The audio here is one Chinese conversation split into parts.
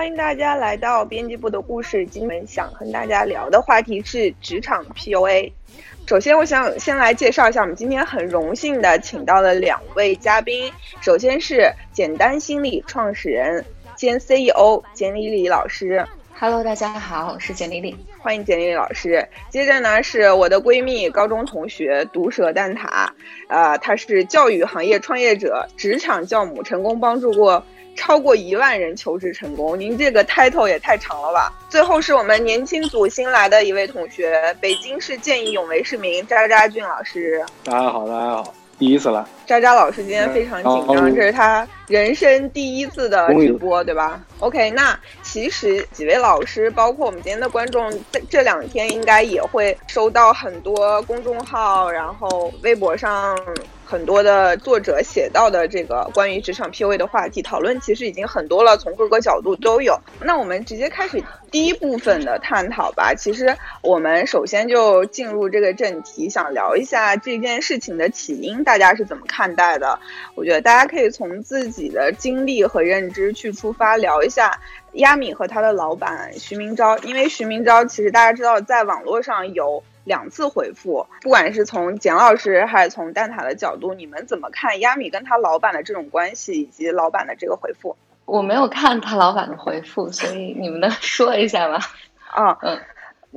欢迎大家来到编辑部的故事。今天想和大家聊的话题是职场 PUA。首先，我想先来介绍一下我们今天很荣幸的请到了两位嘉宾。首先是简单心理创始人兼 CEO 简丽丽老师。Hello，大家好，我是简丽丽，欢迎简丽丽老师。接着呢是我的闺蜜、高中同学毒舌蛋挞，呃，她是教育行业创业者、职场教母，成功帮助过。超过一万人求职成功，您这个 title 也太长了吧！最后是我们年轻组新来的一位同学，北京市见义勇为市民渣渣俊老师。大家好，大家好，第一次来。渣渣老师今天非常紧张，这是他人生第一次的直播，对吧？OK，那其实几位老师，包括我们今天的观众，在这两天应该也会收到很多公众号，然后微博上。很多的作者写到的这个关于职场 PUA 的话题讨论，其实已经很多了，从各个角度都有。那我们直接开始第一部分的探讨吧。其实我们首先就进入这个正题，想聊一下这件事情的起因，大家是怎么看待的？我觉得大家可以从自己的经历和认知去出发，聊一下亚米和他的老板徐明昭。因为徐明昭其实大家知道，在网络上有。两次回复，不管是从简老师还是从蛋挞的角度，你们怎么看亚米跟他老板的这种关系，以及老板的这个回复？我没有看他老板的回复，所以你们能说一下吗？啊，嗯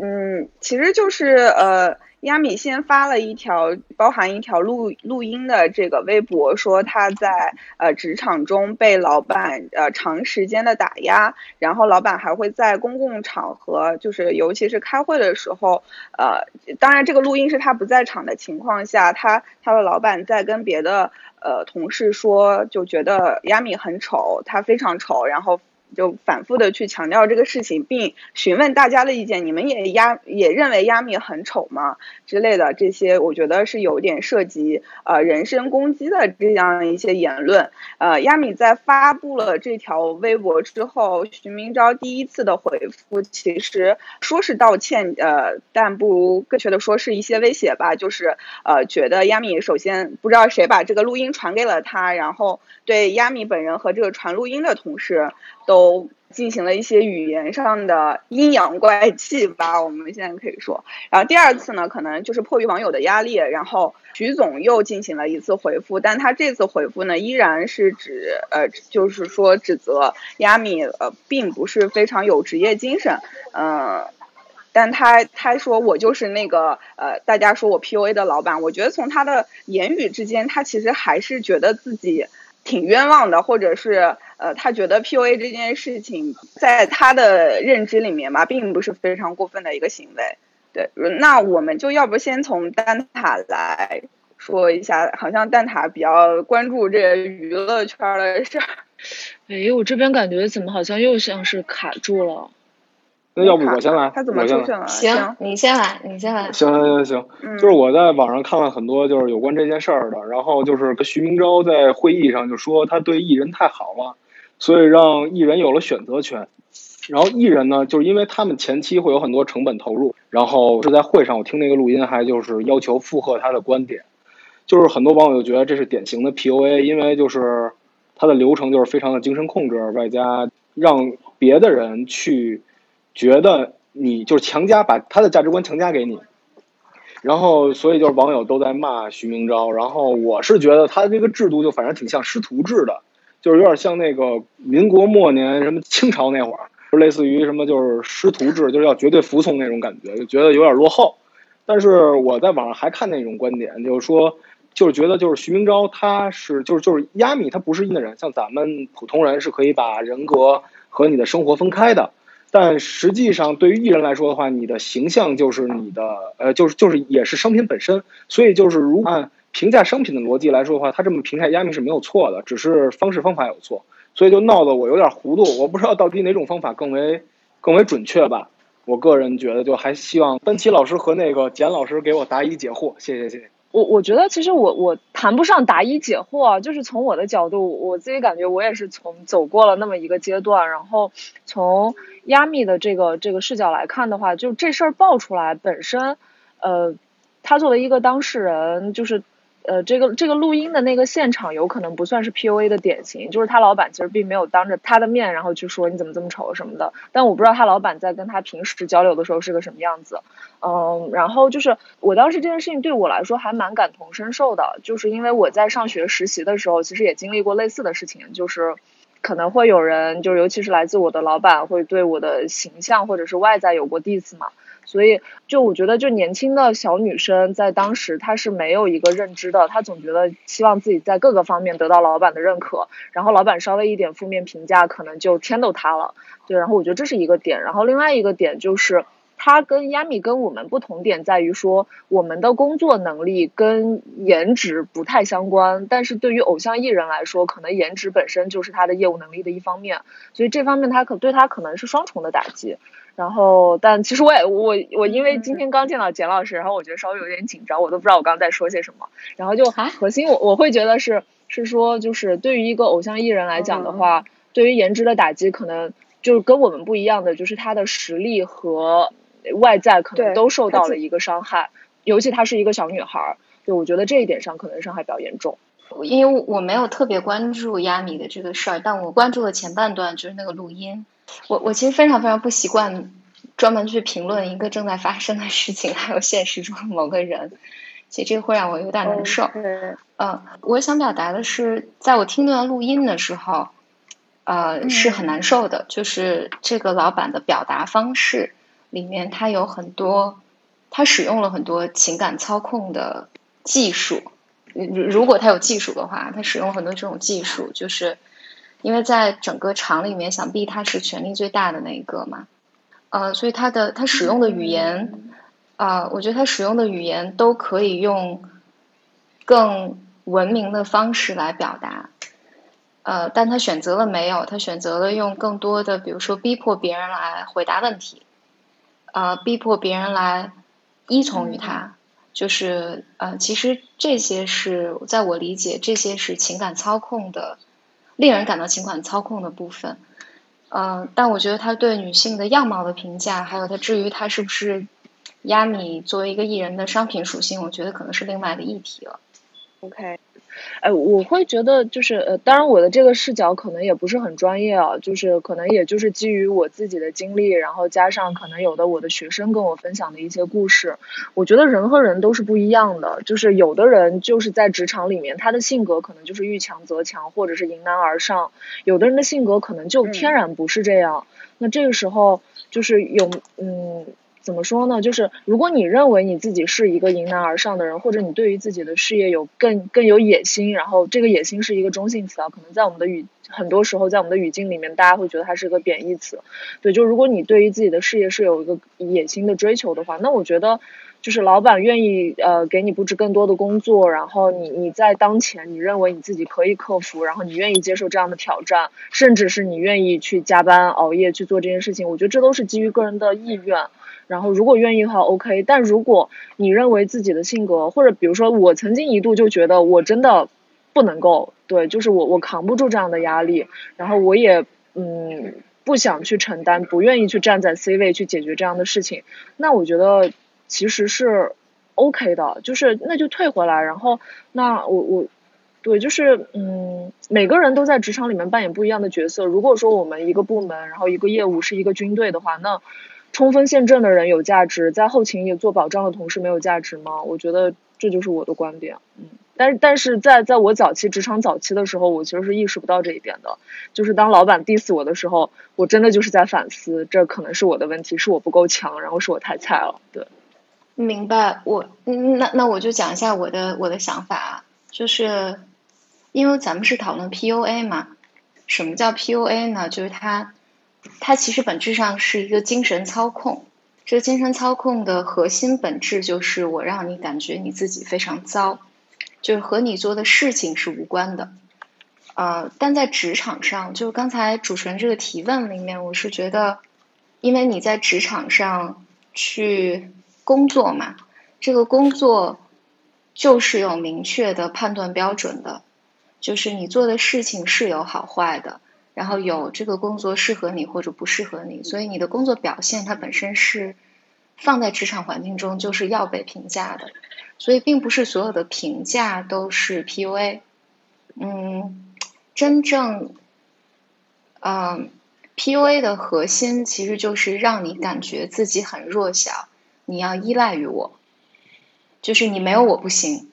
嗯，其实就是呃。亚米先发了一条包含一条录录音的这个微博，说他在呃职场中被老板呃长时间的打压，然后老板还会在公共场合，就是尤其是开会的时候，呃，当然这个录音是他不在场的情况下，他他的老板在跟别的呃同事说，就觉得亚米很丑，他非常丑，然后。就反复的去强调这个事情，并询问大家的意见。你们也压也认为亚米很丑吗？之类的这些，我觉得是有点涉及呃人身攻击的这样一些言论。呃，亚米在发布了这条微博之后，徐明昭第一次的回复其实说是道歉，呃，但不如更确的说是一些威胁吧。就是呃，觉得亚米首先不知道谁把这个录音传给了他，然后对亚米本人和这个传录音的同事。都进行了一些语言上的阴阳怪气吧，我们现在可以说。然后第二次呢，可能就是迫于网友的压力，然后徐总又进行了一次回复，但他这次回复呢，依然是指呃，就是说指责亚米呃，并不是非常有职业精神，嗯，但他他说我就是那个呃，大家说我 PUA 的老板，我觉得从他的言语之间，他其实还是觉得自己挺冤枉的，或者是。呃，他觉得 PUA 这件事情在他的认知里面吧，并不是非常过分的一个行为。对，那我们就要不先从蛋挞来说一下，好像蛋挞比较关注这娱乐圈的事儿。哎，我这边感觉怎么好像又像是卡住了？那要不我先来？他怎么出去了？行，你先来，你先来。行行行行，就是我在网上看了很多就是有关这件事儿的，然后就是徐明昭在会议上就说他对艺人太好了。所以让艺人有了选择权，然后艺人呢，就是因为他们前期会有很多成本投入，然后是在会上我听那个录音，还就是要求附和他的观点，就是很多网友就觉得这是典型的 PUA，因为就是他的流程就是非常的精神控制，外加让别的人去觉得你就是强加把他的价值观强加给你，然后所以就是网友都在骂徐明昭，然后我是觉得他这个制度就反正挺像师徒制的。就是有点像那个民国末年什么清朝那会儿，就类似于什么就是师徒制，就是要绝对服从那种感觉，就觉得有点落后。但是我在网上还看那种观点，就是说，就是觉得就是徐明昭他是就是就是亚米他不是一的人，像咱们普通人是可以把人格和你的生活分开的。但实际上对于艺人来说的话，你的形象就是你的呃就是就是也是商品本身，所以就是如按。评价商品的逻辑来说的话，他这么评价亚米是没有错的，只是方式方法有错，所以就闹得我有点糊涂。我不知道到底哪种方法更为更为准确吧。我个人觉得，就还希望丹奇老师和那个简老师给我答疑解惑。谢谢谢谢。我我觉得其实我我谈不上答疑解惑啊，就是从我的角度，我自己感觉我也是从走过了那么一个阶段，然后从亚米的这个这个视角来看的话，就这事儿爆出来本身，呃，他作为一个当事人，就是。呃，这个这个录音的那个现场有可能不算是 PUA 的典型，就是他老板其实并没有当着他的面然后去说你怎么这么丑什么的，但我不知道他老板在跟他平时交流的时候是个什么样子。嗯，然后就是我当时这件事情对我来说还蛮感同身受的，就是因为我在上学实习的时候，其实也经历过类似的事情，就是可能会有人，就尤其是来自我的老板，会对我的形象或者是外在有过 diss 嘛。所以，就我觉得，就年轻的小女生在当时，她是没有一个认知的，她总觉得希望自己在各个方面得到老板的认可，然后老板稍微一点负面评价，可能就天都塌了。对，然后我觉得这是一个点，然后另外一个点就是，她跟亚米跟我们不同点在于说，我们的工作能力跟颜值不太相关，但是对于偶像艺人来说，可能颜值本身就是他的业务能力的一方面，所以这方面他可对他可能是双重的打击。然后，但其实我也我我因为今天刚见到简老师，然后我觉得稍微有点紧张，我都不知道我刚刚在说些什么。然后就核心我我会觉得是是说，就是对于一个偶像艺人来讲的话，对于颜值的打击可能就是跟我们不一样的，就是他的实力和外在可能都受到了一个伤害，尤其她是一个小女孩，对我觉得这一点上可能伤害比较严重。因为我没有特别关注亚米的这个事儿，但我关注了前半段，就是那个录音。我我其实非常非常不习惯专门去评论一个正在发生的事情，还有现实中某个人，其实这个会让我有点难受。嗯，我想表达的是，在我听那段录音的时候，呃，是很难受的。就是这个老板的表达方式里面，他有很多，他使用了很多情感操控的技术。如如果他有技术的话，他使用很多这种技术，就是。因为在整个厂里面，想必他是权力最大的那一个嘛，呃，所以他的他使用的语言，啊，我觉得他使用的语言都可以用更文明的方式来表达，呃，但他选择了没有，他选择了用更多的，比如说逼迫别人来回答问题，啊，逼迫别人来依从于他，就是呃，其实这些是在我理解，这些是情感操控的。令人感到情感操控的部分，嗯，但我觉得他对女性的样貌的评价，还有他至于他是不是亚米作为一个艺人的商品属性，我觉得可能是另外的议题了。OK。哎，我会觉得就是呃，当然我的这个视角可能也不是很专业啊，就是可能也就是基于我自己的经历，然后加上可能有的我的学生跟我分享的一些故事，我觉得人和人都是不一样的，就是有的人就是在职场里面，他的性格可能就是遇强则强，或者是迎难而上，有的人的性格可能就天然不是这样，那这个时候就是有嗯。怎么说呢？就是如果你认为你自己是一个迎难而上的人，或者你对于自己的事业有更更有野心，然后这个野心是一个中性词啊，可能在我们的语很多时候在我们的语境里面，大家会觉得它是个贬义词。对，就如果你对于自己的事业是有一个野心的追求的话，那我觉得就是老板愿意呃给你布置更多的工作，然后你你在当前你认为你自己可以克服，然后你愿意接受这样的挑战，甚至是你愿意去加班熬夜去做这件事情，我觉得这都是基于个人的意愿。然后，如果愿意的话，OK。但如果你认为自己的性格，或者比如说，我曾经一度就觉得我真的不能够，对，就是我我扛不住这样的压力，然后我也嗯不想去承担，不愿意去站在 C 位去解决这样的事情，那我觉得其实是 OK 的，就是那就退回来，然后那我我对，就是嗯每个人都在职场里面扮演不一样的角色。如果说我们一个部门，然后一个业务是一个军队的话，那冲锋陷阵的人有价值，在后勤也做保障的同事没有价值吗？我觉得这就是我的观点。嗯，但是但是在在我早期职场早期的时候，我其实是意识不到这一点的。就是当老板 diss 我的时候，我真的就是在反思，这可能是我的问题，是我不够强，然后是我太菜了。对，明白。我那那我就讲一下我的我的想法，就是因为咱们是讨论 PUA 嘛，什么叫 PUA 呢？就是它。它其实本质上是一个精神操控，这个精神操控的核心本质就是我让你感觉你自己非常糟，就是和你做的事情是无关的。呃，但在职场上，就是刚才主持人这个提问里面，我是觉得，因为你在职场上去工作嘛，这个工作就是有明确的判断标准的，就是你做的事情是有好坏的。然后有这个工作适合你或者不适合你，所以你的工作表现它本身是放在职场环境中就是要被评价的。所以并不是所有的评价都是 PUA。嗯，真正，嗯，PUA 的核心其实就是让你感觉自己很弱小，你要依赖于我，就是你没有我不行，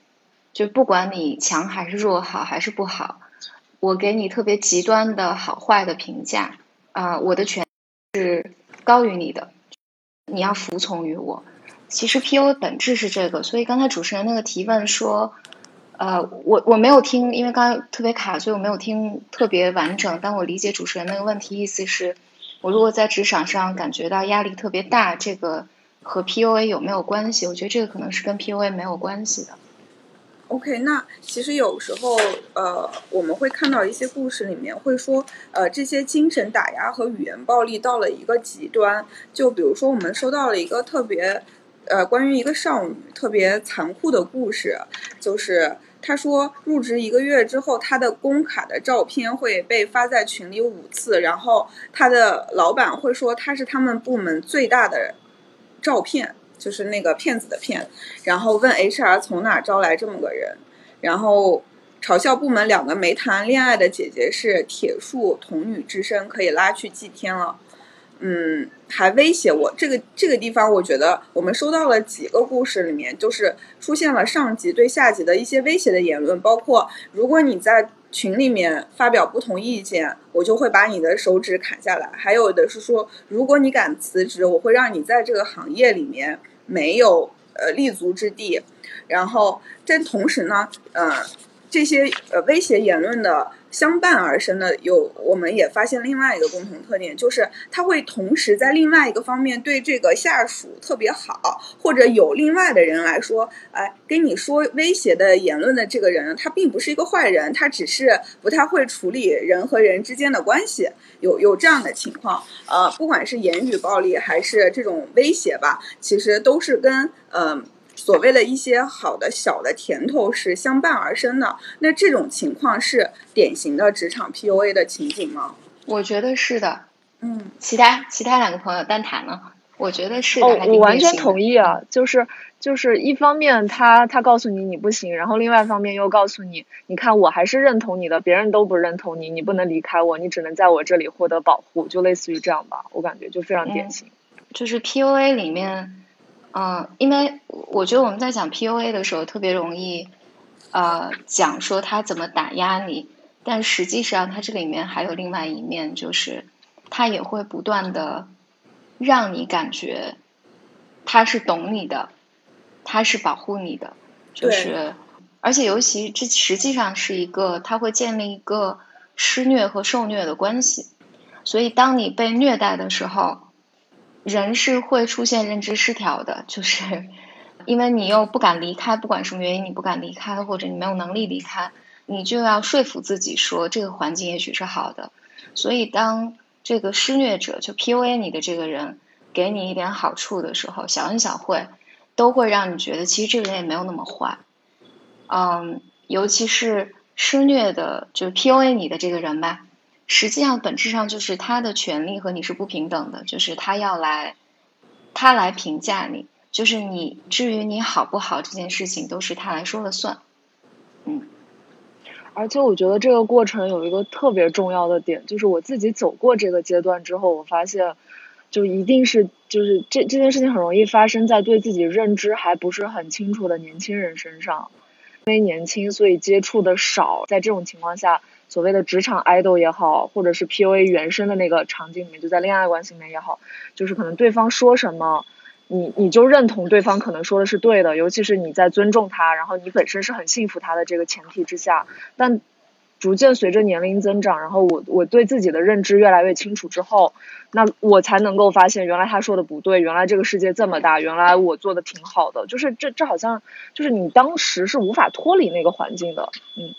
就不管你强还是弱，好还是不好，我给你特别极端的好坏的评价啊，我的权是高于你的，你要服从于我。其实 PUA 本质是这个，所以刚才主持人那个提问说。呃，我我没有听，因为刚刚特别卡，所以我没有听特别完整。但我理解主持人那个问题，意思是，我如果在职场上感觉到压力特别大，这个和 PUA 有没有关系？我觉得这个可能是跟 PUA 没有关系的。OK，那其实有时候，呃，我们会看到一些故事里面会说，呃，这些精神打压和语言暴力到了一个极端。就比如说，我们收到了一个特别，呃，关于一个少女特别残酷的故事，就是。他说，入职一个月之后，他的工卡的照片会被发在群里五次，然后他的老板会说他是他们部门最大的照片，就是那个骗子的骗，然后问 HR 从哪招来这么个人，然后嘲笑部门两个没谈恋爱的姐姐是铁树童女之身，可以拉去祭天了。嗯，还威胁我。这个这个地方，我觉得我们收到了几个故事，里面就是出现了上级对下级的一些威胁的言论，包括如果你在群里面发表不同意见，我就会把你的手指砍下来。还有的是说，如果你敢辞职，我会让你在这个行业里面没有呃立足之地。然后，但同时呢，嗯，这些呃威胁言论的。相伴而生的有，我们也发现另外一个共同特点，就是他会同时在另外一个方面对这个下属特别好，或者有另外的人来说，哎，跟你说威胁的言论的这个人，他并不是一个坏人，他只是不太会处理人和人之间的关系，有有这样的情况，呃，不管是言语暴力还是这种威胁吧，其实都是跟嗯。所谓的一些好的小的甜头是相伴而生的，那这种情况是典型的职场 PUA 的情景吗？我觉得是的。嗯，其他其他两个朋友单谈呢？我觉得是的。哦，我完全同意啊！就是就是一方面他他告诉你你不行，然后另外一方面又告诉你，你看我还是认同你的，别人都不认同你，你不能离开我，你只能在我这里获得保护，就类似于这样吧。我感觉就非常典型。就是 PUA 里面。嗯，因为我觉得我们在讲 PUA 的时候，特别容易，呃，讲说他怎么打压你，但实际上他这里面还有另外一面，就是他也会不断的让你感觉他是懂你的，他是保护你的，就是而且尤其这实际上是一个他会建立一个施虐和受虐的关系，所以当你被虐待的时候。人是会出现认知失调的，就是因为你又不敢离开，不管什么原因你不敢离开，或者你没有能力离开，你就要说服自己说这个环境也许是好的。所以当这个施虐者就 PUA 你的这个人给你一点好处的时候，小恩小惠都会让你觉得其实这个人也没有那么坏。嗯，尤其是施虐的就是 PUA 你的这个人吧。实际上，本质上就是他的权利和你是不平等的，就是他要来，他来评价你，就是你至于你好不好这件事情都是他来说了算，嗯。而且我觉得这个过程有一个特别重要的点，就是我自己走过这个阶段之后，我发现，就一定是就是这这件事情很容易发生在对自己认知还不是很清楚的年轻人身上，因为年轻所以接触的少，在这种情况下。所谓的职场 idol 也好，或者是 PUA 原生的那个场景里面，就在恋爱关系里面也好，就是可能对方说什么，你你就认同对方可能说的是对的，尤其是你在尊重他，然后你本身是很幸福他的这个前提之下，但逐渐随着年龄增长，然后我我对自己的认知越来越清楚之后，那我才能够发现原来他说的不对，原来这个世界这么大，原来我做的挺好的，就是这这好像就是你当时是无法脱离那个环境的，嗯。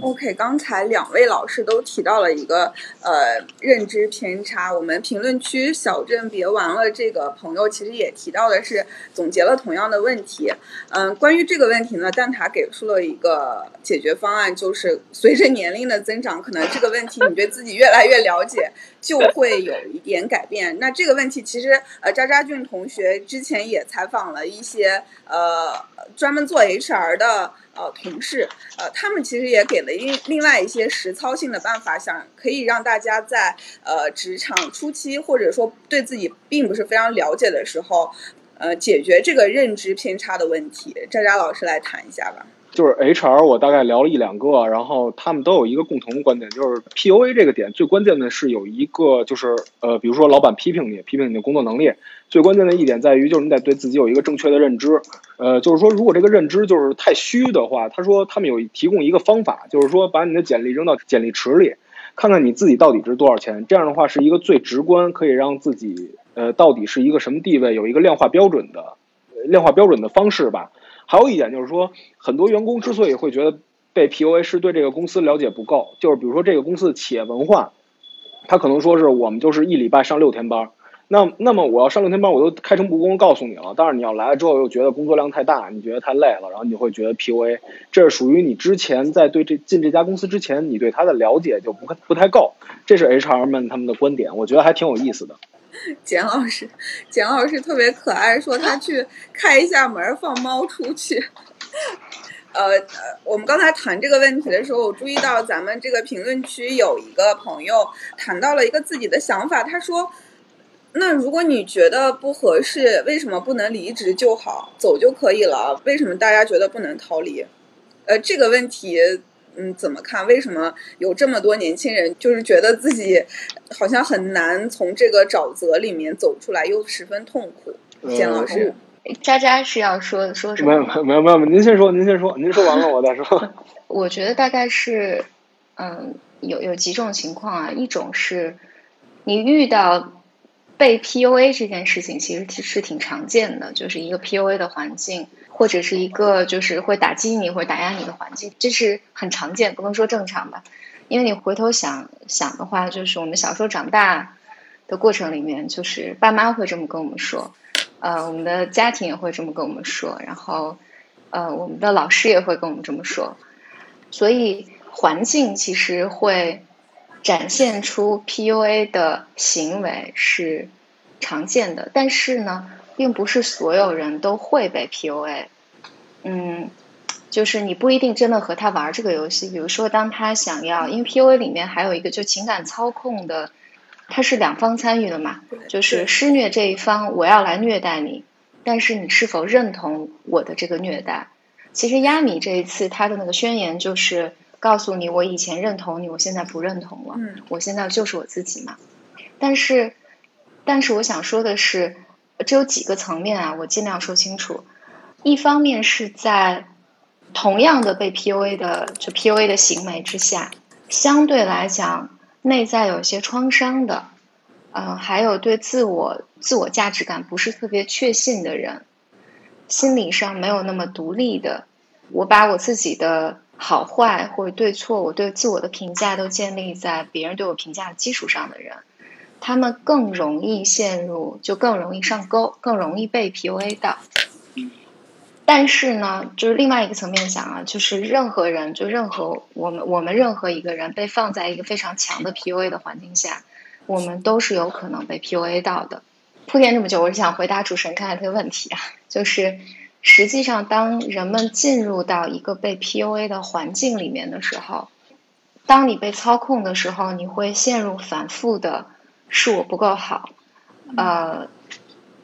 OK，刚才两位老师都提到了一个呃认知偏差。我们评论区小镇别玩了这个朋友其实也提到的是总结了同样的问题。嗯，关于这个问题呢，蛋挞给出了一个解决方案，就是随着年龄的增长，可能这个问题你对自己越来越了解，就会有一点改变。那这个问题其实呃，渣渣俊同学之前也采访了一些呃专门做 HR 的呃同事，呃，他们其实也给了另另外一些实操性的办法，想可以让大家在呃职场初期或者说对自己并不是非常了解的时候，呃，解决这个认知偏差的问题。渣渣老师来谈一下吧。就是 HR，我大概聊了一两个，然后他们都有一个共同的观点，就是 PUA 这个点最关键的是有一个，就是呃，比如说老板批评你，批评你的工作能力，最关键的一点在于就是你得对自己有一个正确的认知，呃，就是说如果这个认知就是太虚的话，他说他们有提供一个方法，就是说把你的简历扔到简历池里，看看你自己到底值多少钱，这样的话是一个最直观，可以让自己呃到底是一个什么地位，有一个量化标准的量化标准的方式吧。还有一点就是说，很多员工之所以会觉得被 PUA，是对这个公司了解不够。就是比如说这个公司的企业文化，他可能说是我们就是一礼拜上六天班，那那么我要上六天班，我都开诚布公告诉你了。但是你要来了之后又觉得工作量太大，你觉得太累了，然后你会觉得 PUA，这是属于你之前在对这进这家公司之前，你对他的了解就不不太够。这是 HR 们他们的观点，我觉得还挺有意思的。简老师，简老师特别可爱，说他去开一下门放猫出去。呃呃，我们刚才谈这个问题的时候，我注意到咱们这个评论区有一个朋友谈到了一个自己的想法，他说：“那如果你觉得不合适，为什么不能离职就好，走就可以了？为什么大家觉得不能逃离？”呃，这个问题。嗯，怎么看？为什么有这么多年轻人就是觉得自己好像很难从这个沼泽里面走出来，又十分痛苦？简老师，渣渣是要说说什么？没有没有没有，您先说，您先说，您说完了我再说。我觉得大概是，嗯，有有几种情况啊。一种是你遇到被 PUA 这件事情，其实是挺常见的，就是一个 PUA 的环境。或者是一个就是会打击你或者打压你的环境，这是很常见，不能说正常吧。因为你回头想想的话，就是我们小时候长大的过程里面，就是爸妈会这么跟我们说，呃，我们的家庭也会这么跟我们说，然后呃，我们的老师也会跟我们这么说，所以环境其实会展现出 PUA 的行为是常见的，但是呢。并不是所有人都会被 PUA，嗯，就是你不一定真的和他玩这个游戏。比如说，当他想要，因为 PUA 里面还有一个就情感操控的，他是两方参与的嘛，就是施虐这一方我要来虐待你，但是你是否认同我的这个虐待？其实亚米这一次他的那个宣言就是告诉你，我以前认同你，我现在不认同了，我现在就是我自己嘛。但是，但是我想说的是。这有几个层面啊，我尽量说清楚。一方面是在同样的被 PUA 的就 PUA 的行为之下，相对来讲内在有些创伤的，嗯，还有对自我自我价值感不是特别确信的人，心理上没有那么独立的，我把我自己的好坏或者对错，我对自我的评价都建立在别人对我评价的基础上的人。他们更容易陷入，就更容易上钩，更容易被 PUA 到。但是呢，就是另外一个层面想啊，就是任何人，就任何我们我们任何一个人被放在一个非常强的 PUA 的环境下，我们都是有可能被 PUA 到的。铺垫这么久，我是想回答主持人刚才这个问题啊，就是实际上当人们进入到一个被 PUA 的环境里面的时候，当你被操控的时候，你会陷入反复的。是我不够好，呃，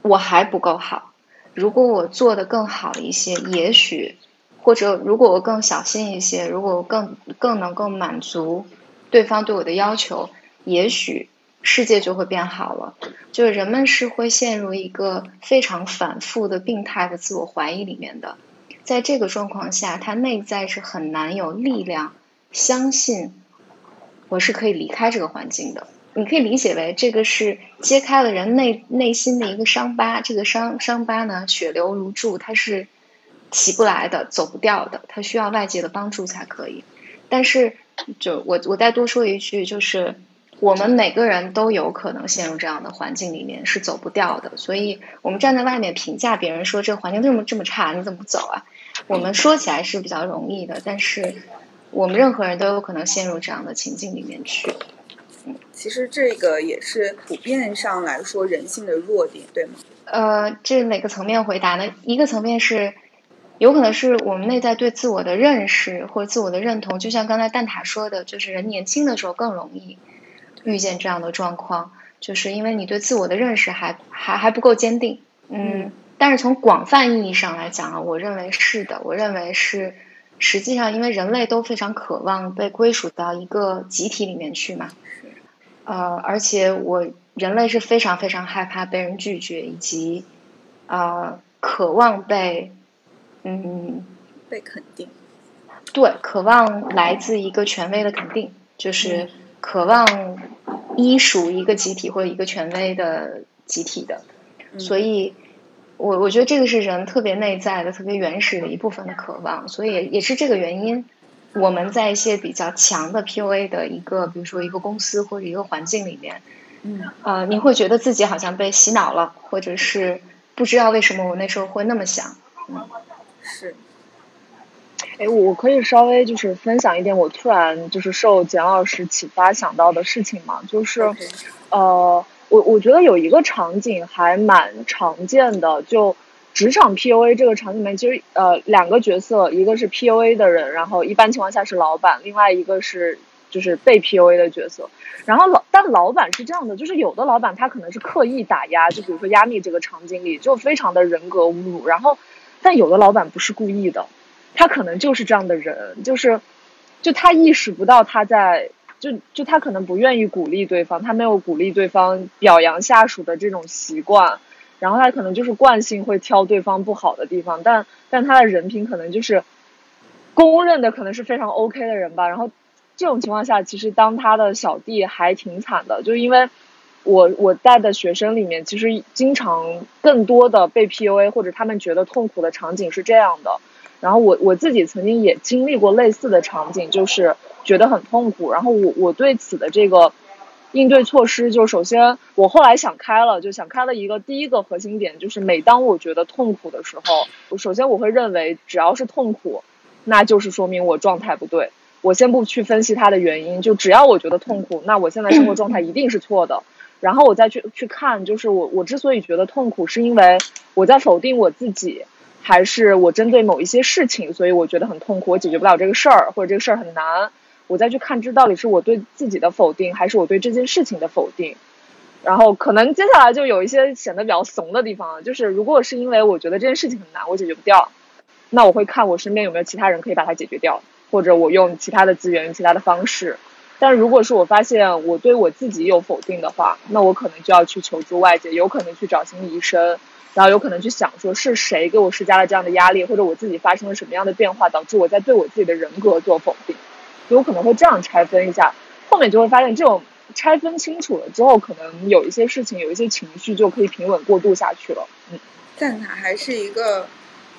我还不够好。如果我做的更好一些，也许，或者如果我更小心一些，如果我更更能够满足对方对我的要求，也许世界就会变好了。就是人们是会陷入一个非常反复的病态的自我怀疑里面的，在这个状况下，他内在是很难有力量相信我是可以离开这个环境的。你可以理解为这个是揭开了人内内心的一个伤疤，这个伤伤疤呢血流如注，它是起不来的，走不掉的，它需要外界的帮助才可以。但是，就我我再多说一句，就是我们每个人都有可能陷入这样的环境里面，是走不掉的。所以我们站在外面评价别人说这个环境这么这么差，你怎么不走啊？我们说起来是比较容易的，但是我们任何人都有可能陷入这样的情境里面去。嗯。其实这个也是普遍上来说人性的弱点，对吗？呃，这哪个层面回答呢？一个层面是，有可能是我们内在对自我的认识或者自我的认同，就像刚才蛋挞说的，就是人年轻的时候更容易遇见这样的状况，就是因为你对自我的认识还还还不够坚定。嗯，但是从广泛意义上来讲啊，我认为是的，我认为是，实际上因为人类都非常渴望被归属到一个集体里面去嘛。呃，而且我人类是非常非常害怕被人拒绝，以及啊渴望被嗯。被肯定，对，渴望来自一个权威的肯定，就是渴望依属一个集体或者一个权威的集体的，所以我我觉得这个是人特别内在的、特别原始的一部分的渴望，所以也是这个原因。我们在一些比较强的 PUA 的一个，比如说一个公司或者一个环境里面，嗯，呃，你会觉得自己好像被洗脑了，或者是不知道为什么我那时候会那么想，嗯，是。哎，我可以稍微就是分享一点我突然就是受简老师启发想到的事情嘛，就是，呃，我我觉得有一个场景还蛮常见的，就。职场 PUA 这个场景里面，其实呃两个角色，一个是 PUA 的人，然后一般情况下是老板；另外一个是就是被 PUA 的角色。然后老但老板是这样的，就是有的老板他可能是刻意打压，就比如说压密这个场景里就非常的人格侮辱。然后但有的老板不是故意的，他可能就是这样的人，就是就他意识不到他在就就他可能不愿意鼓励对方，他没有鼓励对方表扬下属的这种习惯。然后他可能就是惯性会挑对方不好的地方，但但他的人品可能就是公认的可能是非常 OK 的人吧。然后这种情况下，其实当他的小弟还挺惨的，就因为我我带的学生里面，其实经常更多的被 PUA 或者他们觉得痛苦的场景是这样的。然后我我自己曾经也经历过类似的场景，就是觉得很痛苦。然后我我对此的这个。应对措施就首先，我后来想开了，就想开了一个第一个核心点，就是每当我觉得痛苦的时候，我首先我会认为只要是痛苦，那就是说明我状态不对。我先不去分析它的原因，就只要我觉得痛苦，那我现在生活状态一定是错的。然后我再去去看，就是我我之所以觉得痛苦，是因为我在否定我自己，还是我针对某一些事情，所以我觉得很痛苦，我解决不了这个事儿，或者这个事儿很难。我再去看这到底是我对自己的否定，还是我对这件事情的否定，然后可能接下来就有一些显得比较怂的地方了。就是如果是因为我觉得这件事情很难，我解决不掉，那我会看我身边有没有其他人可以把它解决掉，或者我用其他的资源、其他的方式。但如果是我发现我对我自己有否定的话，那我可能就要去求助外界，有可能去找心理医生，然后有可能去想说是谁给我施加了这样的压力，或者我自己发生了什么样的变化，导致我在对我自己的人格做否定。有可能会这样拆分一下，后面就会发现这种拆分清楚了之后，可能有一些事情、有一些情绪就可以平稳过渡下去了。嗯，但他还是一个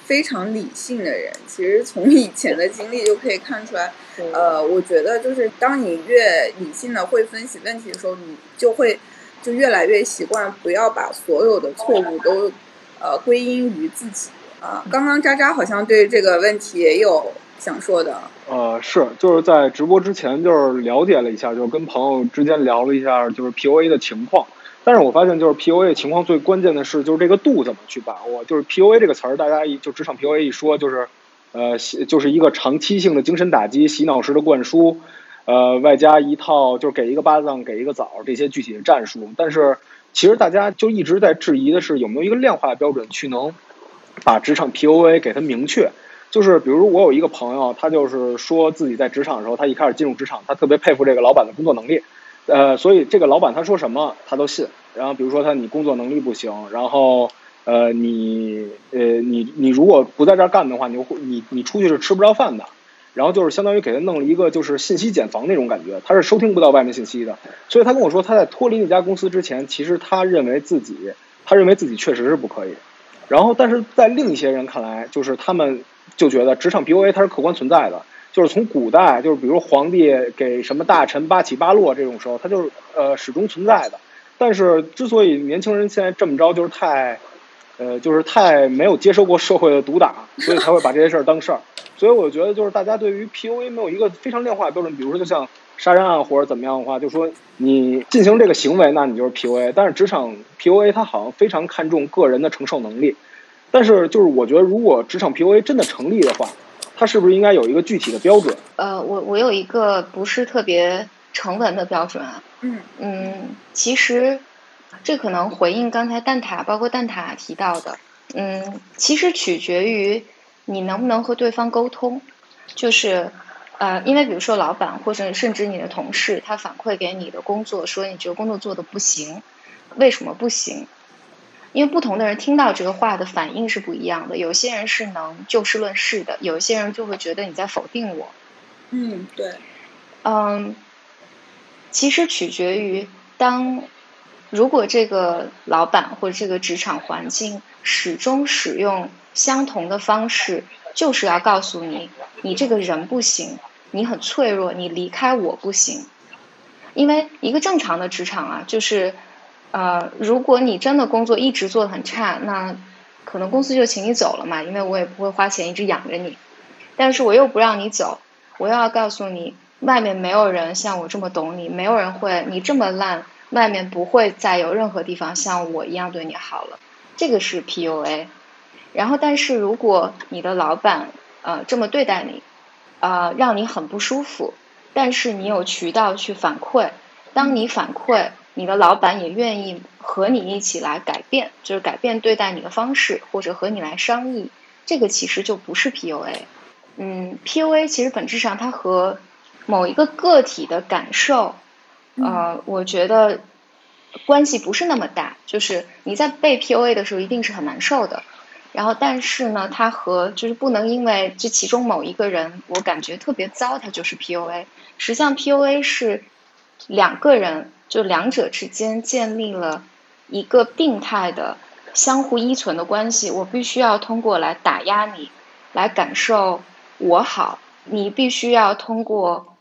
非常理性的人。其实从以前的经历就可以看出来，呃，我觉得就是当你越理性的会分析问题的时候，你就会就越来越习惯不要把所有的错误都呃归因于自己啊。刚刚渣渣好像对这个问题也有想说的。呃，是，就是在直播之前，就是了解了一下，就是跟朋友之间聊了一下，就是 PUA 的情况。但是我发现，就是 PUA 情况最关键的是，就是这个度怎么去把握。就是 PUA 这个词儿，大家一就职场 PUA 一说，就是，呃，就是一个长期性的精神打击、洗脑式的灌输，呃，外加一套就是给一个巴掌给一个枣这些具体的战术。但是其实大家就一直在质疑的是，有没有一个量化的标准去能把职场 PUA 给它明确。就是比如我有一个朋友，他就是说自己在职场的时候，他一开始进入职场，他特别佩服这个老板的工作能力，呃，所以这个老板他说什么他都信。然后比如说他你工作能力不行，然后呃你呃你你如果不在这儿干的话，你会你你出去是吃不着饭的。然后就是相当于给他弄了一个就是信息茧房那种感觉，他是收听不到外面信息的。所以他跟我说他在脱离那家公司之前，其实他认为自己他认为自己确实是不可以。然后但是在另一些人看来，就是他们。就觉得职场 PUA 它是客观存在的，就是从古代，就是比如皇帝给什么大臣八起八落这种时候，它就是呃始终存在的。但是之所以年轻人现在这么着，就是太，呃，就是太没有接受过社会的毒打，所以才会把这些事儿当事儿。所以我觉得就是大家对于 PUA 没有一个非常量化的标准，比如说就像杀人案或者怎么样的话，就说你进行这个行为，那你就是 PUA。但是职场 PUA 它好像非常看重个人的承受能力，但是就是我觉得如果职场 PUA 真的成立的话，它是不是应该有一个具体的标准？呃，我我有一个不是特别成文的标准啊。嗯嗯，其实这可能回应刚才蛋挞，包括蛋挞提到的，嗯，其实取决于你能不能和对方沟通。就是呃，因为比如说老板或者甚至你的同事，他反馈给你的工作说你这个工作做的不行，为什么不行？因为不同的人听到这个话的反应是不一样的。有些人是能就事论事的，有些人就会觉得你在否定我。嗯，对，嗯，其实取决于当如果这个老板或者这个职场环境始终使用相同的方式，就是要告诉你，你这个人不行，你很脆弱，你离开我不行。因为一个正常的职场啊，就是呃，如果你真的工作一直做的很差，那可能公司就请你走了嘛，因为我也不会花钱一直养着你。但是我又不让你走，我又要告诉你，外面没有人像我这么懂你，没有人会你这么烂，外面不会再有任何地方像我一样对你好了。这个是 PUA。然后，但是如果你的老板呃这么对待你，呃让你很不舒服，但是你有渠道去反馈，当你反馈，你的老板也愿意和你一起来改变，就是改变对待你的方式，或者和你来商议，这个其实就不是 PUA。嗯，PUA 其实本质上它和某一个个体的感受，呃，我觉得关系不是那么大。就是你在被 PUA 的时候，一定是很难受的。然后，但是呢，它和就是不能因为这其中某一个人我感觉特别糟，它就是 PUA。实际上，PUA 是两个人就两者之间建立了一个病态的相互依存的关系。我必须要通过来打压你，来感受我好，你必须要通过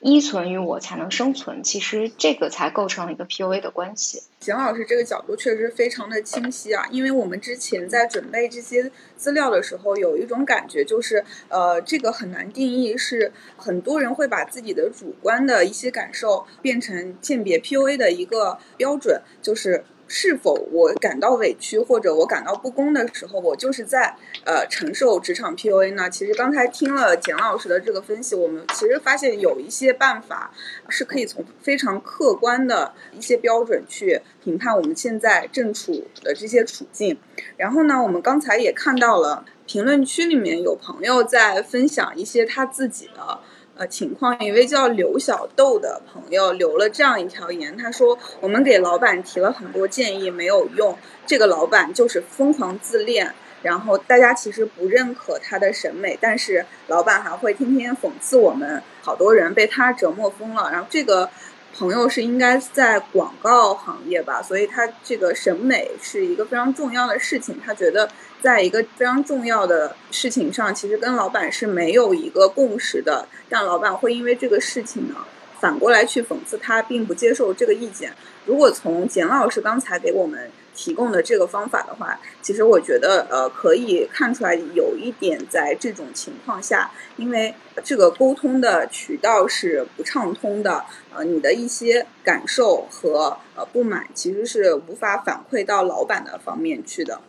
依存于我才能生存。其实这个才构成了一个 PUA 的关系。简老师这个角度确实非常的清晰啊，因为我们之前在准备这些资料的时候，有一种感觉就是，呃，这个很难定义，是很多人会把自己的主观的一些感受变成鉴别 PUA 的一个标准，就是。是否我感到委屈或者我感到不公的时候，我就是在呃承受职场 PUA 呢？其实刚才听了简老师的这个分析，我们其实发现有一些办法是可以从非常客观的一些标准去评判我们现在正处的这些处境。然后呢，我们刚才也看到了评论区里面有朋友在分享一些他自己的。呃，情况一位叫刘小豆的朋友留了这样一条言，他说：“我们给老板提了很多建议，没有用。这个老板就是疯狂自恋，然后大家其实不认可他的审美，但是老板还会天天讽刺我们，好多人被他折磨疯了。然后这个朋友是应该在广告行业吧，所以他这个审美是一个非常重要的事情，他觉得。”在一个非常重要的事情上，其实跟老板是没有一个共识的，但老板会因为这个事情呢，反过来去讽刺他，并不接受这个意见。如果从简老师刚才给我们提供的这个方法的话，其实我觉得呃可以看出来有一点在这种情况下，因为这个沟通的渠道是不畅通的，呃，你的一些感受和呃不满其实是无法反馈到老板的方面去的。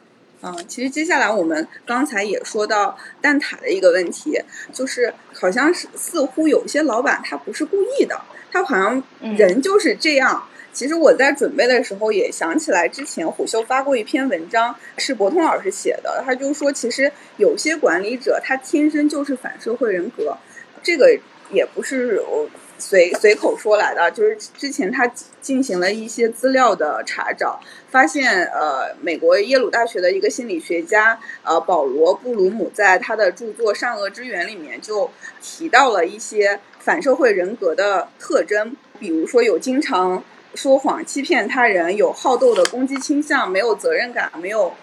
嗯，其实接下来我们刚才也说到蛋挞的一个问题，就是好像是似乎有些老板他不是故意的，他好像人就是这样。其实我在准备的时候也想起来，之前虎嗅发过一篇文章，是博通老师写的，他就说其实有些管理者他天生就是反社会人格，这个也不是我。随随口说来的，就是之前他进行了一些资料的查找，发现呃，美国耶鲁大学的一个心理学家呃保罗布鲁姆在他的著作《善恶之源》里面就提到了一些反社会人格的特征，比如说有经常说谎欺骗他人，有好斗的攻击倾向，没有责任感，没有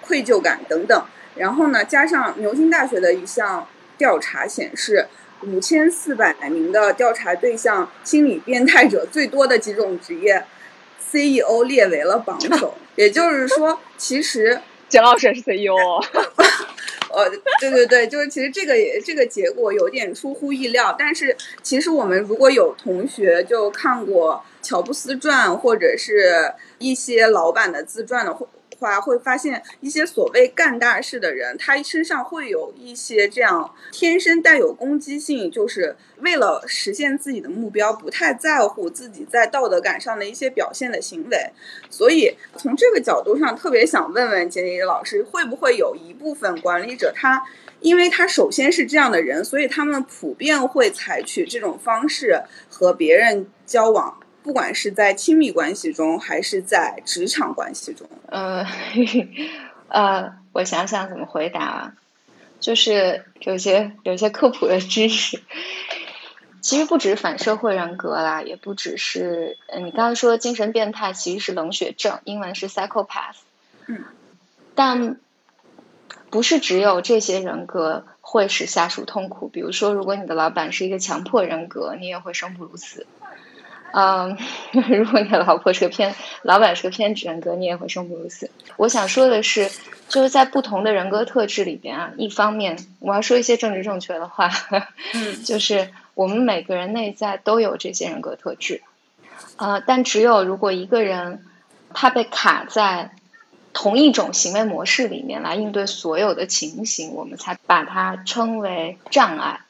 愧疚感等等。然后呢，加上牛津大学的一项调查显示。五千四百名的调查对象，心理变态者最多的几种职业，CEO 列为了榜首。也就是说，其实 简老师也是 CEO。呃，对对对，就是其实这个也这个结果有点出乎意料，但是其实我们如果有同学就看过乔布斯传或者是一些老板的自传的话。会发现一些所谓干大事的人，他身上会有一些这样天生带有攻击性，就是为了实现自己的目标，不太在乎自己在道德感上的一些表现的行为。所以从这个角度上，特别想问问杰尼老师，会不会有一部分管理者，他因为他首先是这样的人，所以他们普遍会采取这种方式和别人交往。不管是在亲密关系中，还是在职场关系中，呃，呃，我想想怎么回答啊？就是有些有些科普的知识，其实不只是反社会人格啦，也不只是，你刚才说精神变态其实是冷血症，英文是 psychopath，嗯，但不是只有这些人格会使下属痛苦，比如说，如果你的老板是一个强迫人格，你也会生不如死。嗯，如果你的老婆是个偏，老板是个偏执人格，你也会生不如死。我想说的是，就是在不同的人格特质里边啊，一方面我要说一些政治正确的话，嗯，就是我们每个人内在都有这些人格特质，呃，但只有如果一个人他被卡在同一种行为模式里面来应对所有的情形，我们才把它称为障碍。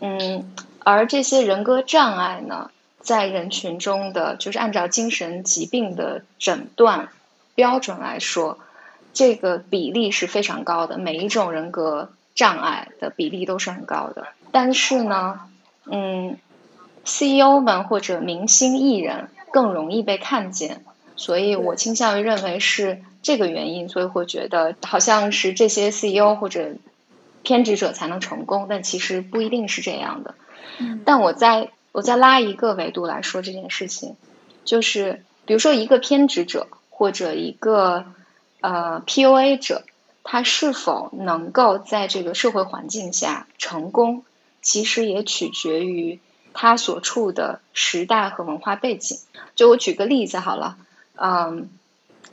嗯，而这些人格障碍呢？在人群中的，就是按照精神疾病的诊断标准来说，这个比例是非常高的。每一种人格障碍的比例都是很高的。但是呢，嗯，CEO 们或者明星艺人更容易被看见，所以我倾向于认为是这个原因，所以会觉得好像是这些 CEO 或者偏执者才能成功，但其实不一定是这样的。但我在。我再拉一个维度来说这件事情，就是比如说一个偏执者或者一个呃 PUA 者，他是否能够在这个社会环境下成功，其实也取决于他所处的时代和文化背景。就我举个例子好了，嗯，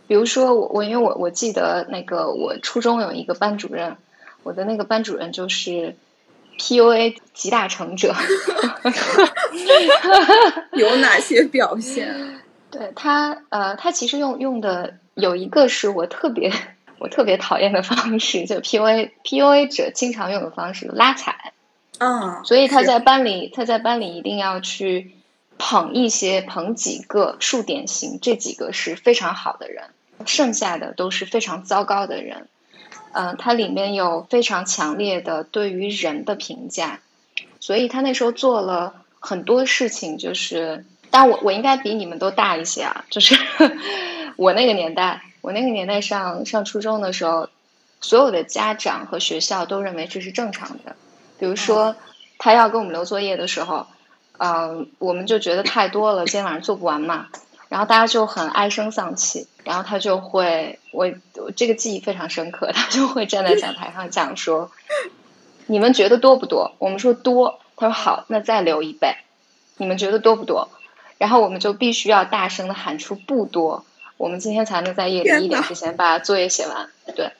比如说我我因为我我记得那个我初中有一个班主任，我的那个班主任就是。PUA 集大成者，有哪些表现？对他，呃，他其实用用的有一个是我特别我特别讨厌的方式，就 PUA PUA 者经常用的方式拉踩。嗯，所以他在班里，他在班里一定要去捧一些捧几个数典型，这几个是非常好的人，剩下的都是非常糟糕的人。嗯，它里面有非常强烈的对于人的评价，所以他那时候做了很多事情，就是，但我我应该比你们都大一些啊，就是 我那个年代，我那个年代上上初中的时候，所有的家长和学校都认为这是正常的，比如说他要给我们留作业的时候，嗯，我们就觉得太多了，今天晚上做不完嘛。然后大家就很唉声丧气，然后他就会，我我这个记忆非常深刻，他就会站在讲台上讲说：“你们觉得多不多？”我们说多，他说好，那再留一倍。你们觉得多不多？然后我们就必须要大声的喊出不多，我们今天才能在夜里一点之前把作业写完。对，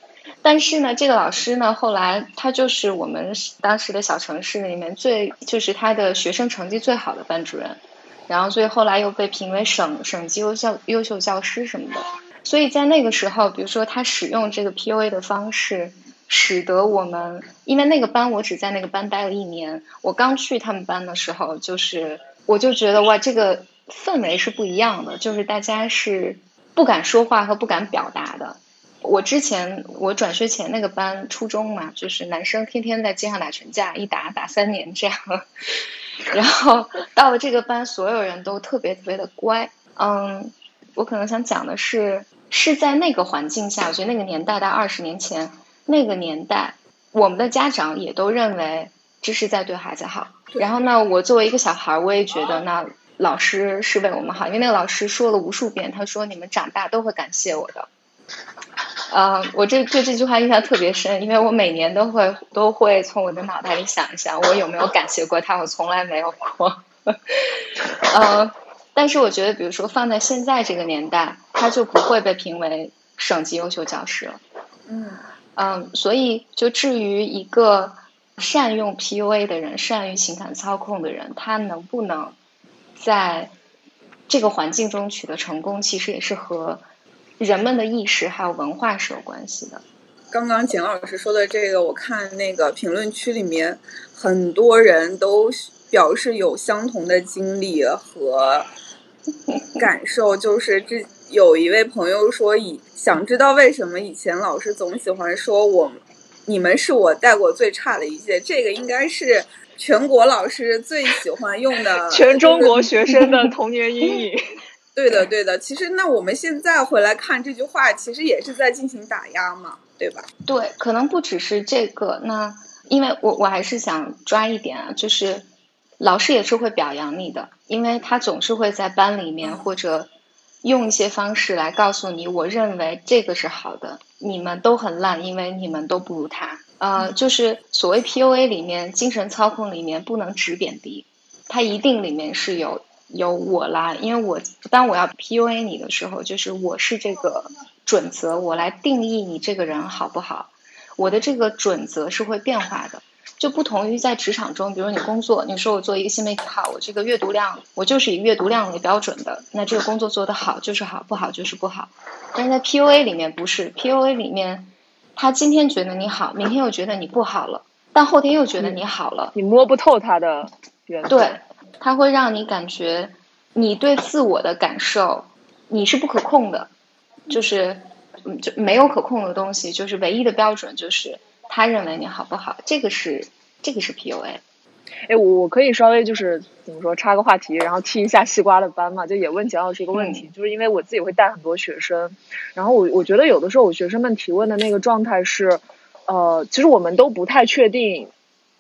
但是呢，这个老师呢，后来他就是我们当时的小城市里面最，就是他的学生成绩最好的班主任。然后，所以后来又被评为省省级优秀优秀教师什么的。所以在那个时候，比如说他使用这个 PUA 的方式，使得我们，因为那个班我只在那个班待了一年，我刚去他们班的时候，就是我就觉得哇，这个氛围是不一样的，就是大家是不敢说话和不敢表达的。我之前我转学前那个班初中嘛，就是男生天天在街上打群架，一打打三年这样。然后到了这个班，所有人都特别特别的乖。嗯，我可能想讲的是，是在那个环境下，我觉得那个年代，在二十年前那个年代，我们的家长也都认为这是在对孩子好。然后呢，我作为一个小孩，我也觉得那老师是为我们好，因为那个老师说了无数遍，他说你们长大都会感谢我的。呃，我这对这句话印象特别深，因为我每年都会都会从我的脑袋里想一想，我有没有感谢过他，我从来没有过。呃，但是我觉得，比如说放在现在这个年代，他就不会被评为省级优秀教师了。嗯，嗯，所以就至于一个善用 PUA 的人，善于情感操控的人，他能不能在这个环境中取得成功，其实也是和人们的意识还有文化是有关系的。刚刚简老师说的这个，我看那个评论区里面很多人都表示有相同的经历和 感受，就是这有一位朋友说，以想知道为什么以前老师总喜欢说我你们是我带过最差的一届，这个应该是全国老师最喜欢用的，全中国学生的童年阴影。对的，对的。其实那我们现在回来看这句话，其实也是在进行打压嘛。对吧？对，可能不只是这个。那因为我我还是想抓一点啊，就是老师也是会表扬你的，因为他总是会在班里面或者用一些方式来告诉你，我认为这个是好的，你们都很烂，因为你们都不如他。呃，就是所谓 PUA 里面精神操控里面不能只贬低，它一定里面是有有我啦，因为我当我要 PUA 你的时候，就是我是这个。准则，我来定义你这个人好不好？我的这个准则是会变化的，就不同于在职场中，比如你工作，你说我做一个新媒体号，我这个阅读量，我就是以阅读量为标准的，那这个工作做得好就是好，不好就是不好。但是在 PUA 里面不是，PUA 里面，他今天觉得你好，明天又觉得你不好了，但后天又觉得你好了，你摸不透他的原对，他会让你感觉你对自我的感受你是不可控的。就是，嗯，就没有可控的东西，就是唯一的标准就是他认为你好不好，这个是这个是 PUA。哎，我我可以稍微就是怎么说，插个话题，然后替一下西瓜的班嘛，就也问蒋老师一个问题，就是因为我自己会带很多学生，然后我我觉得有的时候我学生们提问的那个状态是，呃，其实我们都不太确定